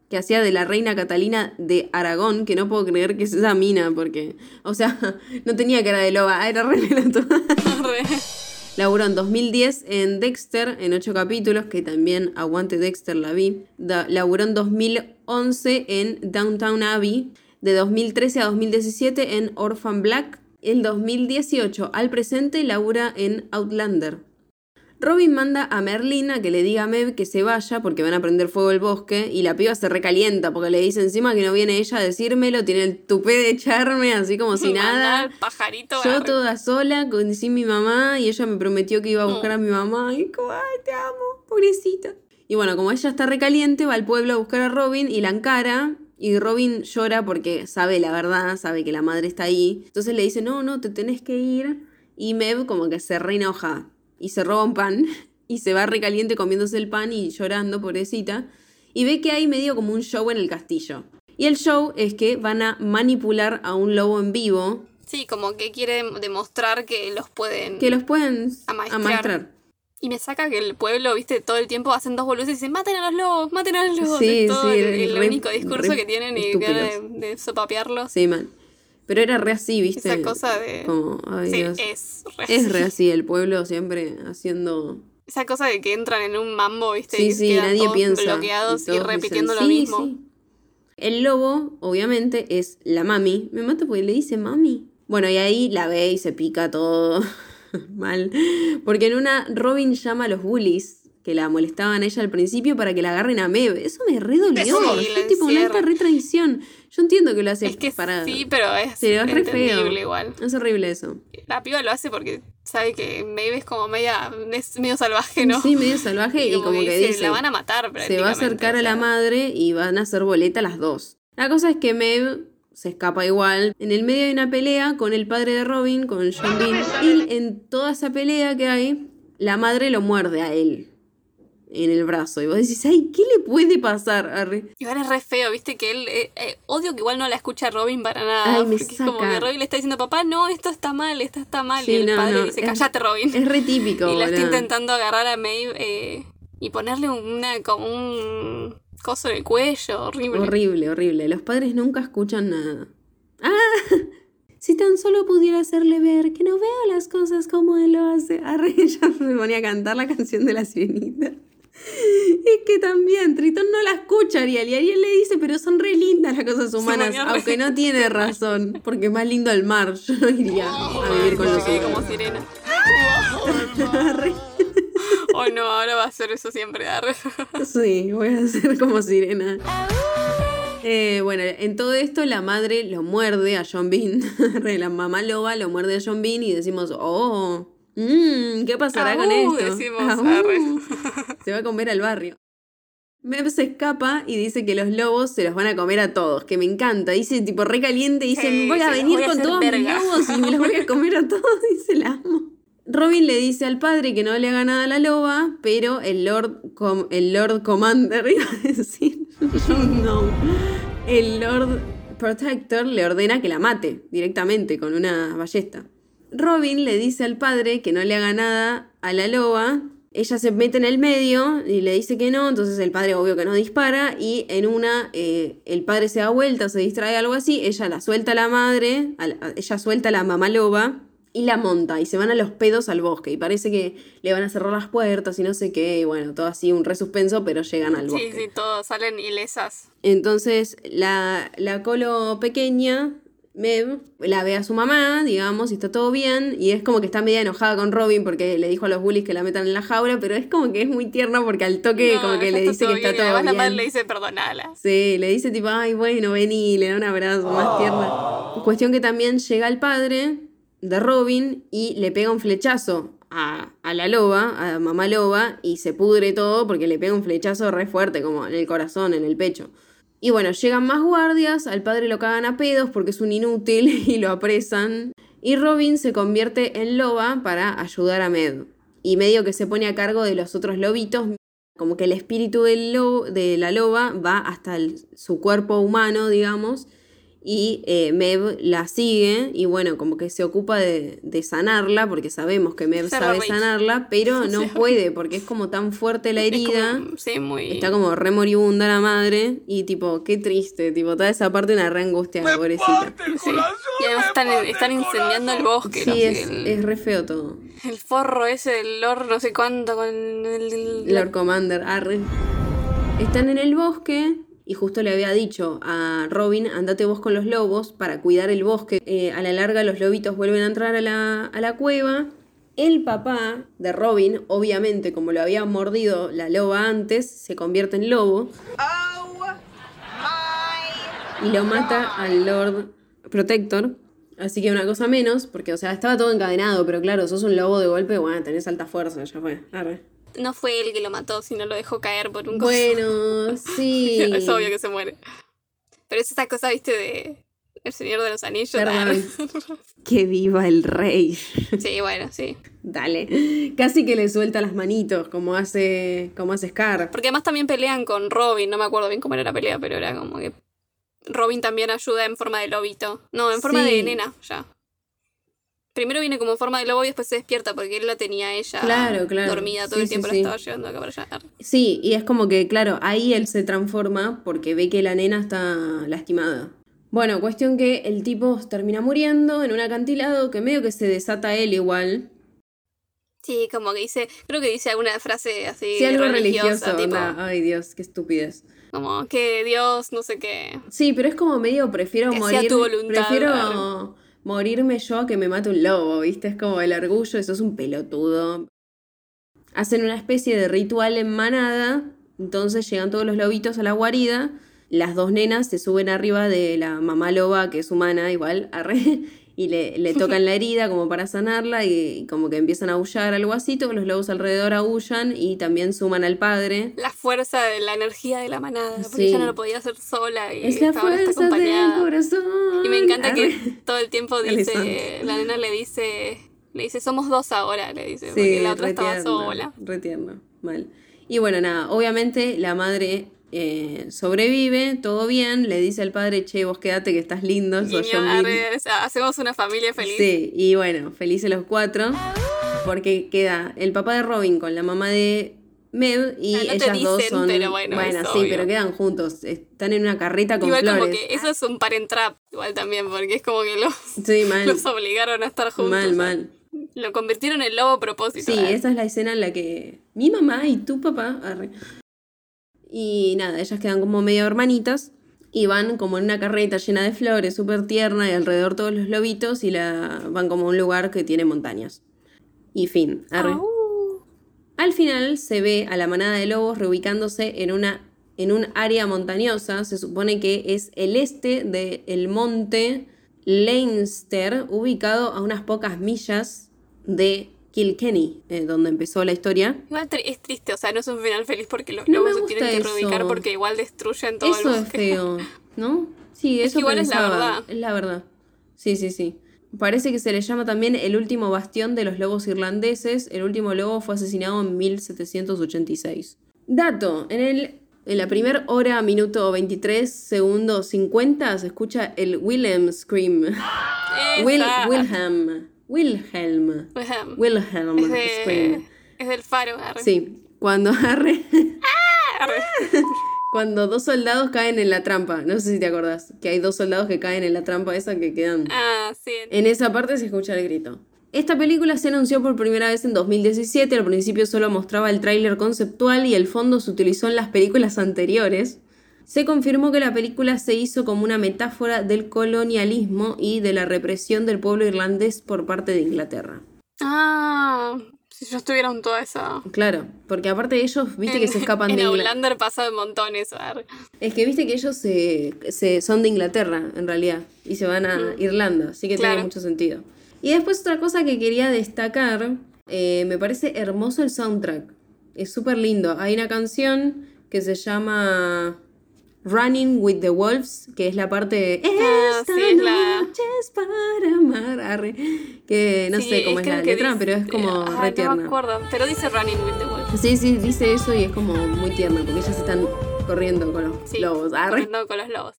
que hacía de la reina Catalina de Aragón, que no puedo creer que es esa mina, porque, o sea, no tenía cara de loba, era re. Laburó en 2010 en Dexter, en ocho capítulos, que también aguante Dexter la vi. laburó en 2011 en Downtown Abbey. De 2013 a 2017 en Orphan Black. El 2018 al presente labura en Outlander. Robin manda a Merlin a que le diga a Mev que se vaya porque van a prender fuego el bosque y la piba se recalienta porque le dice encima que no viene ella a decírmelo, tiene el tupé de echarme así como si nada. pajarito Yo toda sola con sin mi mamá y ella me prometió que iba a buscar a mi mamá y como, ay, te amo, pobrecita. Y bueno, como ella está recaliente, va al pueblo a buscar a Robin y la encara y Robin llora porque sabe la verdad, sabe que la madre está ahí. Entonces le dice, no, no, te tenés que ir. Y Mev como que se reenoja y se roba un pan y se va recaliente comiéndose el pan y llorando, pobrecita. Y ve que hay medio como un show en el castillo. Y el show es que van a manipular a un lobo en vivo. Sí, como que quiere demostrar que los pueden... Que los pueden amaestrar. Y me saca que el pueblo, viste, todo el tiempo hacen dos boludos y dicen, maten a los lobos, maten a los lobos. Sí, es todo el, único discurso que tienen y de, de, sopapearlos. Sí, man. Pero era re así, viste. Esa cosa de... Como, ay, sí, es re así. Es re así, el pueblo siempre haciendo... Esa cosa de que entran en un mambo, viste, sí, y sí, nadie todos piensa, bloqueados y, repitiendo lo mismo. El lobo, obviamente, es la mami. Me mata porque le dice mami. Bueno, y ahí la ve y se pica todo. mal. Porque en una Robin llama a los bullies que la molestaban a ella al principio para que la agarren a Mev. Eso me re dolió. es tipo una alta retraición. Yo entiendo que lo hace es que para. Sí, pero es, es re feo. igual. Es horrible eso. La piba lo hace porque sabe que Maeve es como media. es medio salvaje, ¿no? Sí, medio salvaje y, como, que, dice. La van a matar, Se va a acercar a la madre y van a hacer boleta las dos. La cosa es que Maeve se escapa igual. En el medio hay una pelea con el padre de Robin, con John Bean. Y en toda esa pelea que hay, la madre lo muerde a él en el brazo. Y vos decís, ay, ¿qué le puede pasar? Arre. Igual es re feo, viste que él. Eh, eh, odio que igual no la escucha Robin para nada. Ay, me porque es como que Robin le está diciendo, papá, no, esto está mal, esto está mal. y el padre dice, cállate, Robin. Es re típico. y la está intentando agarrar a Maeve eh, y ponerle una, como un coso en el cuello. Horrible. Horrible, horrible. Los padres nunca escuchan nada. ¡Ah! Si tan solo pudiera hacerle ver que no veo las cosas como él lo hace. Arre, ella me ponía a cantar la canción de la sirenita. Es que también Tritón no la escucha Ariel y Ariel le dice, pero son re lindas las cosas humanas, aunque no tiene razón, porque es más lindo el mar, yo no iría a vivir con los humanos. como sirena. oh no, ahora va a ser eso siempre. sí, voy a ser como sirena. Eh, bueno, en todo esto la madre lo muerde a John Bean, la mamá loba lo muerde a John Bean y decimos, oh, Mmm, ¿qué pasará con esto? se va a comer al barrio. Mev se escapa y dice que los lobos se los van a comer a todos, que me encanta. Dice tipo re caliente, dice, voy a venir con todos mis lobos y me los voy a comer a todos, dice la amo. Robin le dice al padre que no le haga nada a la loba, pero el Lord, el Lord Commander, iba a decir, no, el Lord Protector le ordena que la mate directamente con una ballesta. Robin le dice al padre que no le haga nada a la loba. Ella se mete en el medio y le dice que no, entonces el padre obvio que no dispara y en una eh, el padre se da vuelta, se distrae algo así, ella la suelta a la madre, ella suelta a la mamá loba y la monta y se van a los pedos al bosque y parece que le van a cerrar las puertas y no sé qué, y bueno, todo así un resuspenso, pero llegan al bosque. Sí, sí, todos salen ilesas. Entonces la, la colo pequeña Mev la ve a su mamá, digamos, y está todo bien, y es como que está media enojada con Robin porque le dijo a los bullies que la metan en la jaula, pero es como que es muy tierno porque al toque como que le dice que está todo bien. la madre le dice perdonala. Sí, le dice tipo, ay, bueno, vení, le da un abrazo más tierno. Cuestión que también llega el padre de Robin y le pega un flechazo a, a, la loba, a mamá loba, y se pudre todo porque le pega un flechazo re fuerte, como en el corazón, en el pecho. Y bueno, llegan más guardias, al padre lo cagan a pedos porque es un inútil y lo apresan. Y Robin se convierte en loba para ayudar a Med. Y medio que se pone a cargo de los otros lobitos, como que el espíritu del de la loba va hasta su cuerpo humano, digamos, y eh, Mev la sigue y bueno, como que se ocupa de, de sanarla porque sabemos que Mev Ser sabe rich. sanarla, pero no puede porque es como tan fuerte la Es como- herida. sí, muy. Está como re moribunda la madre y tipo, qué triste, tipo, toda esa parte una re angustia, pobrecita. sí. Y además están, están incendiando el bosque. no Sí, sé, es, el, es re feo todo. el forro ese del Lord no sé cuánto con el. Lord Commander, arre. Están en el bosque y justo le había dicho a Robin, andate vos con los lobos para cuidar el bosque. Eh, a la larga los lobitos vuelven a entrar a la, a la cueva. El papá de Robin, obviamente como lo había mordido la loba antes, se convierte en lobo Oh y lo mata al Lord Protector. Así que una cosa menos, porque o sea, estaba todo encadenado, pero claro, sos un lobo de golpe, bueno, tenés alta fuerza, ya fue. Arre. No fue él que lo mató, sino lo dejó caer por un coso. Bueno, sí. es obvio que se muere. Pero es esa cosa, viste, de. El Señor de los Anillos. Que viva el rey. sí, bueno, sí. Dale. Casi que le suelta las manitos, como hace, como hace Scar. Porque además también pelean con Robin, no me acuerdo bien cómo era la pelea, pero era como que Robin también ayuda en forma de lobito. No, en forma Sí. de nena, ya. Primero viene como en forma de lobo y después se despierta porque él la tenía ella Claro, claro. dormida todo Sí, el tiempo, sí. la estaba llevando acá para allá. Sí, y es como que, claro, ahí él se transforma porque ve que la nena está lastimada. Bueno, cuestión que el tipo termina muriendo en un acantilado que medio que se desata él igual. Sí, como que dice, creo que dice alguna frase así Sí, algo religiosa, religioso. tipo, onda, Ay, Dios, qué estupidez. como que Dios, no sé qué. Sí, pero es como medio prefiero Que sea morir. tu voluntad, prefiero. Morirme yo que me mate un lobo, ¿viste? Es como el orgullo, eso es un pelotudo. Hacen una especie de ritual en manada, entonces llegan todos los lobitos a la guarida, las dos nenas se suben arriba de la mamá loba, que es humana igual, arre, y le, le tocan la herida como para sanarla y, y como que empiezan a aullar algo así, todos los lobos alrededor aullan y también suman al padre. La fuerza de la energía de la manada, porque Sí. ella no lo podía hacer sola y Es la fuerza del corazón. Y me encanta que todo el tiempo dice, la nena le dice, le dice, somos dos ahora, le dice, Sí, porque la otra estaba sola. re tierno, mal. Y bueno, nada, obviamente la madre eh, sobrevive, todo bien, le dice al padre, che, vos quedate que estás lindo, sos Guiño, John Bean". arre, o sea, hacemos una familia feliz. Sí, y bueno, felices los cuatro, porque queda el papá de Robin con la mamá de Mev y Ah, no te ellas dos dicen, son... pero bueno, es sí, obvio. pero quedan juntos, están en una carreta con Igual flores. como que eso es un parent trap, igual también, porque es como que los, Sí, los obligaron a estar juntos. mal, mal. Lo convirtieron en lobo a propósito. Sí, ¿eh? esa es la escena en la que mi mamá y tu papá. arre. Y nada, ellas quedan como medio hermanitas y van como en una carreta llena de flores, súper tierna, y alrededor todos los lobitos y la van como a un lugar que tiene montañas. Y fin. Al final se ve a la manada de lobos reubicándose en una en un área montañosa, se supone que es el este del monte Leinster, ubicado a unas pocas millas de Kilkenny, eh, donde empezó la historia. Igual tri- es triste, o sea, no es un final feliz porque los No se tienen que eso. reubicar porque igual destruyen todo Eso el es bosque. feo, ¿no? Sí, Es eso que igual es la verdad. Es la verdad. Sí, sí, sí. Parece que se le llama también el último bastión de los lobos irlandeses. El último lobo fue asesinado en 1786. Dato, en el en la primera hora, minuto 23, segundo 50, se escucha el Wilhelm Scream. Will. Wilhelm. Wilhelm. Wilhelm. Wilhelm Es, de- Scream. es del faro. arre. Sí, cuando arre, Arre. cuando dos soldados caen en la trampa. No sé si te acordás, que hay dos soldados que caen en la trampa esa que quedan. Ah, sí. En esa parte se escucha el grito. Esta película se anunció por primera vez en 2017, al principio solo mostraba el tráiler conceptual y el fondo se utilizó en las películas anteriores. Se confirmó que la película se hizo como una metáfora del colonialismo y de la represión del pueblo irlandés por parte de Inglaterra. Ah, si yo estuviera en toda esa... Claro, porque aparte de ellos, viste que se escapan en de Inglaterra. Outlander pasa eso. arre. Es que viste que ellos se, se- son de Inglaterra, en realidad, y se van a Irlanda, así que Claro. tiene mucho sentido. Y después otra cosa que quería destacar, eh, me parece hermoso el soundtrack. Es súper lindo. Hay una canción que se llama Running with the Wolves, que es la parte... Ah, Esta sí, es la- noche es para amar, arre, que no Sí, sé cómo es la letra, dice- pero es como Ay, re No me tierna. acuerdo, pero dice Running with the Wolves. Sí, sí, dice eso y es como muy tierno, porque ellas están corriendo con los Sí, lobos. arre. corriendo con los lobos.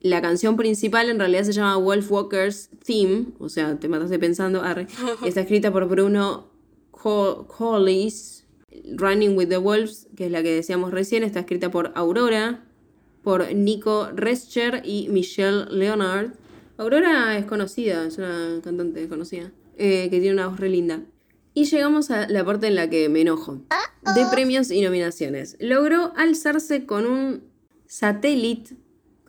La canción principal en realidad se llama Wolf Walker's Theme, o sea, te mataste pensando, arre. Está escrita por Bruno Collis. Running with the Wolves, que es la que decíamos recién, está escrita por Aurora, por Nico Rescher y Michelle Leonard. Aurora es conocida, es una cantante conocida, eh, que tiene una voz re linda. Y llegamos a la parte en la que me enojo. De premios y nominaciones. Logró alzarse con un satélite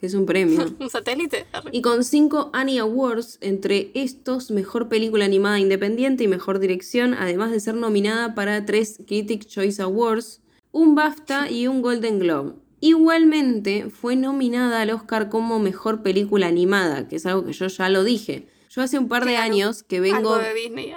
que es un premio. un satélite. Y con cinco Annie Awards, entre estos, mejor película animada independiente y mejor dirección, además de ser nominada para tres Critic Choice Awards, un BAFTA y un Golden Globe. Igualmente fue nominada al Oscar como mejor película animada, que es algo que yo ya lo dije. Yo hace un par de años que vengo. Algo de Disney.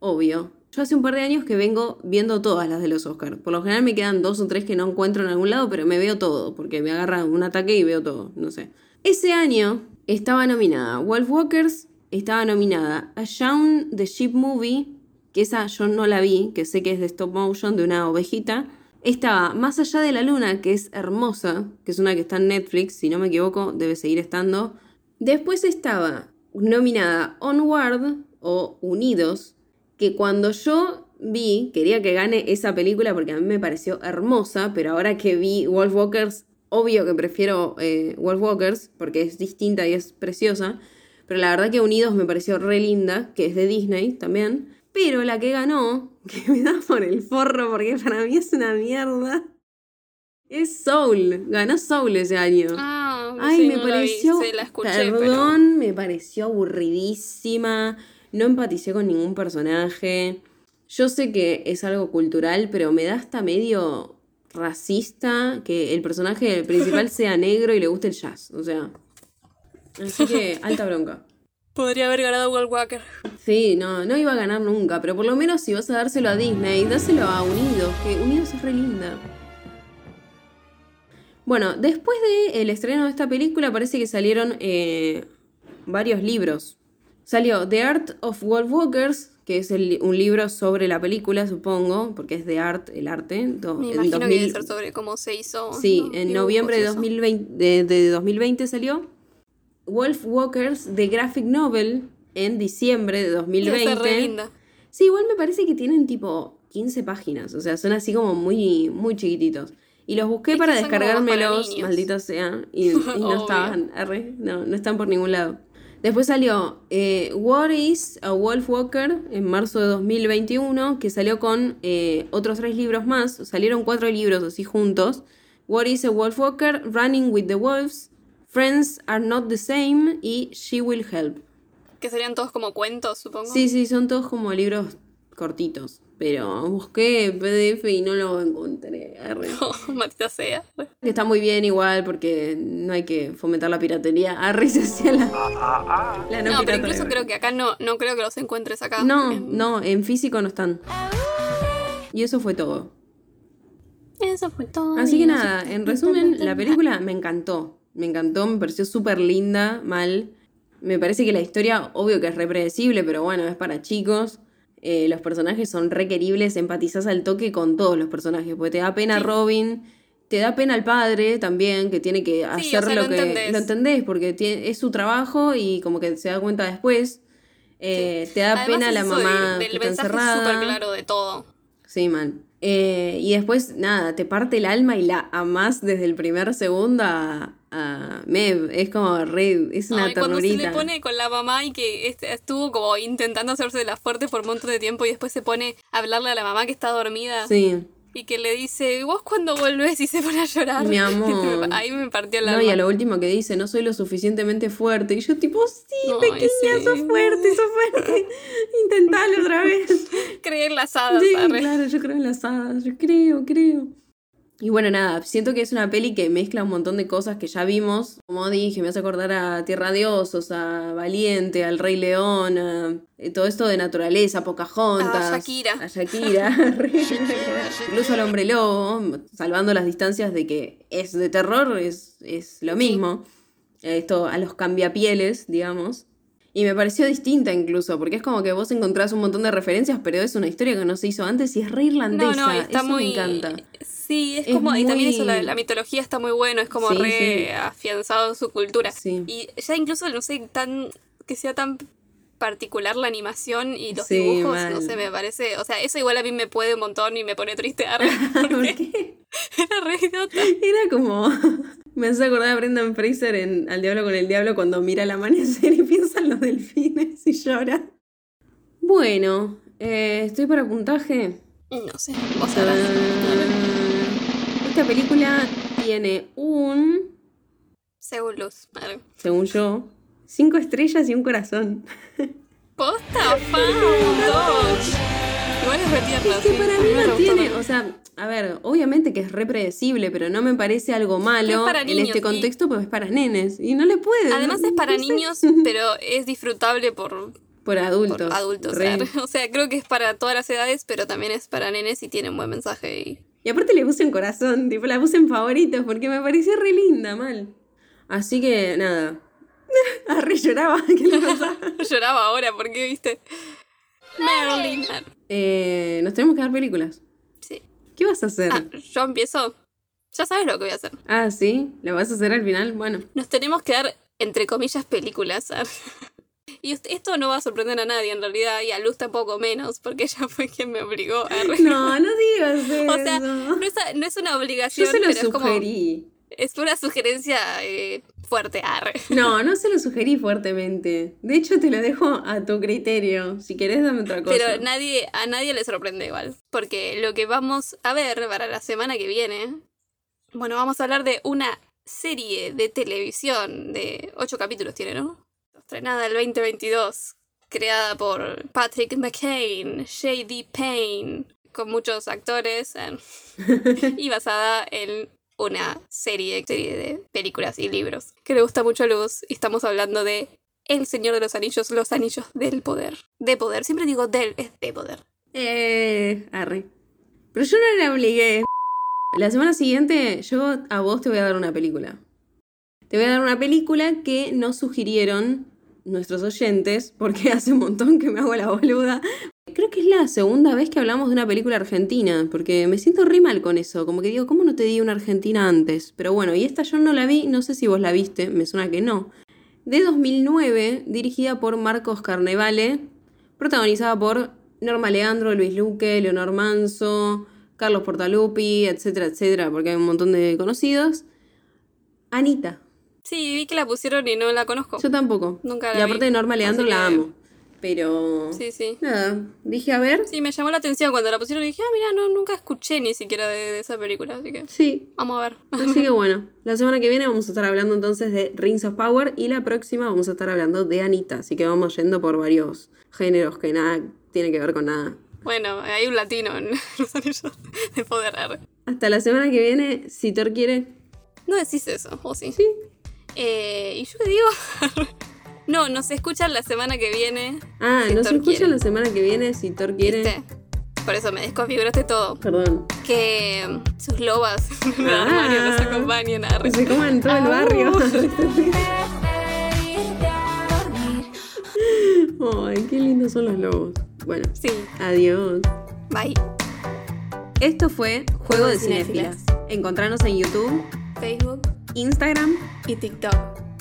Obvio. Yo hace un par de años que vengo viendo todas las de los Oscars. Por lo general me quedan dos o tres que no encuentro en algún lado, pero me veo todo, porque me agarra un ataque y veo todo, no sé. Ese año estaba nominada Wolf Walkers, estaba nominada A Shaun the Sheep Movie, que esa yo no la vi, que sé que es de stop motion, de una ovejita. Estaba Más allá de la luna, que es hermosa, que es una que está en Netflix, si no me equivoco, debe seguir estando. Después estaba nominada Onward o Unidos, que cuando yo vi, quería que gane esa película porque a mí me pareció hermosa, pero ahora que vi Wolf Walkers, obvio que prefiero eh, Wolf Walkers porque es distinta y es preciosa, pero la verdad que Unidos me pareció re linda, que es de Disney también, pero la que ganó, que me da por el forro porque para mí es una mierda. Es Soul, ganó Soul ese año. Ah, Ay, me pareció. perdón, me pareció aburridísima no empaticé con ningún personaje. Yo sé que es algo cultural, pero me da hasta medio racista que el personaje principal sea negro y le guste el jazz. O sea. Así que, alta bronca. Podría haber ganado World Walker. Sí, no, no iba a ganar nunca, pero por lo menos si vas a dárselo a Disney, dáselo a Unidos, que Unidos es re linda. Bueno, después del estreno de esta película parece que salieron eh, varios libros Salió The Art of Wolf Walkers, que es un libro sobre la película, supongo, porque es de art, el arte. Me imagino que debe ser sobre cómo se hizo. Sí, en noviembre de 2020, de, 2020 salió. Wolf Walkers, The Graphic Novel, en diciembre de 2020. Re linda. Sí, igual me parece que tienen tipo 15 páginas, o sea, son así como muy, muy chiquititos. Y los busqué para descargármelos, malditos sean, y, no estaban, no, no están por ningún lado. Después salió eh, What is a Wolf Walker en marzo de 2021, que salió con eh, otros tres libros más. Salieron cuatro libros así juntos. What is a Wolf Walker, Running with the Wolves, Friends are not the same y She will help. Que serían todos como cuentos, supongo. Sí, sí, son todos como libros cortitos. Pero busqué PDF y no lo encontré. No, matita sea. Que está muy bien igual porque no hay que fomentar la piratería. Arre hacia la, la no, no pero incluso creo que acá no, no creo que los encuentres acá. No, no, en físico no están. Y eso fue todo. Eso fue todo. Así que nada, en resumen, la película me encantó. Me encantó, me pareció súper linda, mal. Me parece que la historia, obvio que es repredecible, pero bueno, es para chicos. Eh, los personajes son requeribles, empatizás al toque con todos los personajes, porque te da pena Robin, te da pena al padre también, que tiene que hacer lo, que... Lo entendés, porque es su trabajo y como que se da cuenta después. Eh, te da pena la mamá que está encerrada. claro de todo. Sí, man. Eh, y después, nada, te parte el alma y la amás desde el primer segundo a, a Mev. Es como re, es una Ay, Cuando se le pone con la mamá y que estuvo como intentando hacerse de la fuerte por un montón de tiempo y después se pone a hablarle a la mamá que está dormida. Sí y que le dice, vos cuando volvés y se pone a llorar. Mi amor. Ahí me partió la No, y a lo último que dice, no soy lo suficientemente fuerte. Y yo tipo, sí, pequeña, sos fuerte, sos fuerte. Intentalo otra vez. Creer en las hadas. Sí, claro, yo creo en las hadas. Yo creo, creo. Y bueno, nada, siento que es una peli que mezcla un montón de cosas que ya vimos. Como dije, me hace acordar a Tierra de Osos, a Valiente, al Rey León, a eh, todo esto de naturaleza, Pocahontas. A Shakira. A Shakira. Incluso al Hombre Lobo, salvando las distancias de que es de terror, es, es lo mismo. Esto a los cambiapieles, digamos. Y me pareció distinta incluso, porque es como que vos encontrás un montón de referencias, pero es una historia que no se hizo antes y es re irlandesa. No, no, y está Eso muy. me encanta. Sí, es, Es como. Y también eso, la, mitología está muy bueno, es como Sí, re sí. afianzado en su cultura. Sí. Y ya incluso, no sé, tan. que sea tan particular la animación y los Sí, dibujos, mal. no sé, me parece. O sea, eso igual a mí me puede un montón y me pone triste. arre, ¿Por qué? Era re idiota. Era como. Me hace acordar a Brendan Fraser en Al Diablo con el Diablo cuando mira el amanecer y piensa en los delfines y llora. Bueno, eh, estoy para puntaje. No sé, vos sabrás. Esta película tiene un, Según Luz. según yo, cinco estrellas y un corazón. Posta, fan. Igual es re tierna, Es que para mí no tiene, o sea, a ver, obviamente que es re predecible, pero no me parece algo malo Es para en este y- contexto, pues es para nenes. Y no le puede. Además no- es para no sé. niños, pero es disfrutable por, Por adultos. por adultos. re. O sea, creo que es para todas las edades, pero también es para nenes y tiene un buen mensaje. Y... Y aparte le puse en corazón, tipo la puse en favoritos porque me pareció re linda, mal. Así que nada. Arre lloraba. ¿Qué le? Lloraba ahora porque, viste. Arre. Eh, nos tenemos que dar películas. ¿Qué vas a hacer? Ah, yo empiezo. Ya sabes lo que voy a hacer. Ah, sí, ¿lo vas a hacer al final? Bueno. Nos tenemos que dar, entre comillas, películas. Y est- esto no va a sorprender a nadie en realidad, y a Luz tampoco menos, porque ella fue quien me obligó a No, no digas eso. O sea, no es, no es una yo obligación, se lo pero es como. Es una sugerencia eh, fuerte, arre. No, no se lo sugerí fuertemente. De hecho, te lo dejo a tu criterio. Si querés, dame otra cosa. Pero nadie, a nadie le sorprende igual. Porque lo que vamos a ver para la semana que viene. Bueno, vamos a hablar de una serie de televisión de ocho capítulos tiene, ¿no? Estrenada el 2022. Creada por Patrick McCain, J.D. Payne, con muchos actores. eh, y basada en una serie, de películas y libros que le gusta mucho a Luz. Y estamos hablando de El Señor de los Anillos, los Anillos del Poder. De poder, siempre digo del, es de poder. Eh, arre. Pero yo no la obligué. La semana siguiente yo a vos te voy a dar una película. Te voy a dar una película que nos sugirieron nuestros oyentes, porque hace un montón que me hago la boluda. Creo que es la segunda vez que hablamos de una película argentina, porque me siento re mal con eso. Como que digo, ¿cómo no te di una argentina antes? Pero bueno, y esta yo no la vi, no sé si vos la viste, me suena que no. De 2009, dirigida por Marcos Carnevale, protagonizada por Norma Leandro, Luis Luque, Leonor Manso, Carlos Portalupi, etcétera, etcétera, porque hay un montón de conocidos. Anita. Sí, vi que la pusieron y no la conozco. Yo tampoco. Nunca la y aparte vi, de Norma Leandro así la amo. Pero. Sí, sí. Nada, dije a ver. Sí, me llamó la atención cuando la pusieron y dije, ah, mira, no, nunca escuché ni siquiera de, de esa película, así que Sí. vamos a ver. Así que bueno, la semana que viene vamos a estar hablando entonces de Rings of Power y la próxima vamos a estar hablando de Anita. Así que vamos yendo por varios géneros que nada tiene que ver con nada. Bueno, hay un latino en los anillos de poder. Hasta la semana que viene, si Thor quiere. No decís eso, ¿o sí? Sí. Eh, ¿Y yo qué digo? no, nos escuchan la semana que viene. Ah, si nos escuchan la semana que viene, si Thor quiere. ¿Viste? Por eso me desconfiguraste todo. Perdón. Que mm, sus lobas en el Ah. armario nos acompañen. arre. Que se coman todo el barrio. Ay, qué lindos son los lobos. Bueno, Sí, adiós. bye. Esto fue Juego de Cinéfilas. Encontranos en YouTube, Facebook Instagram y TikTok.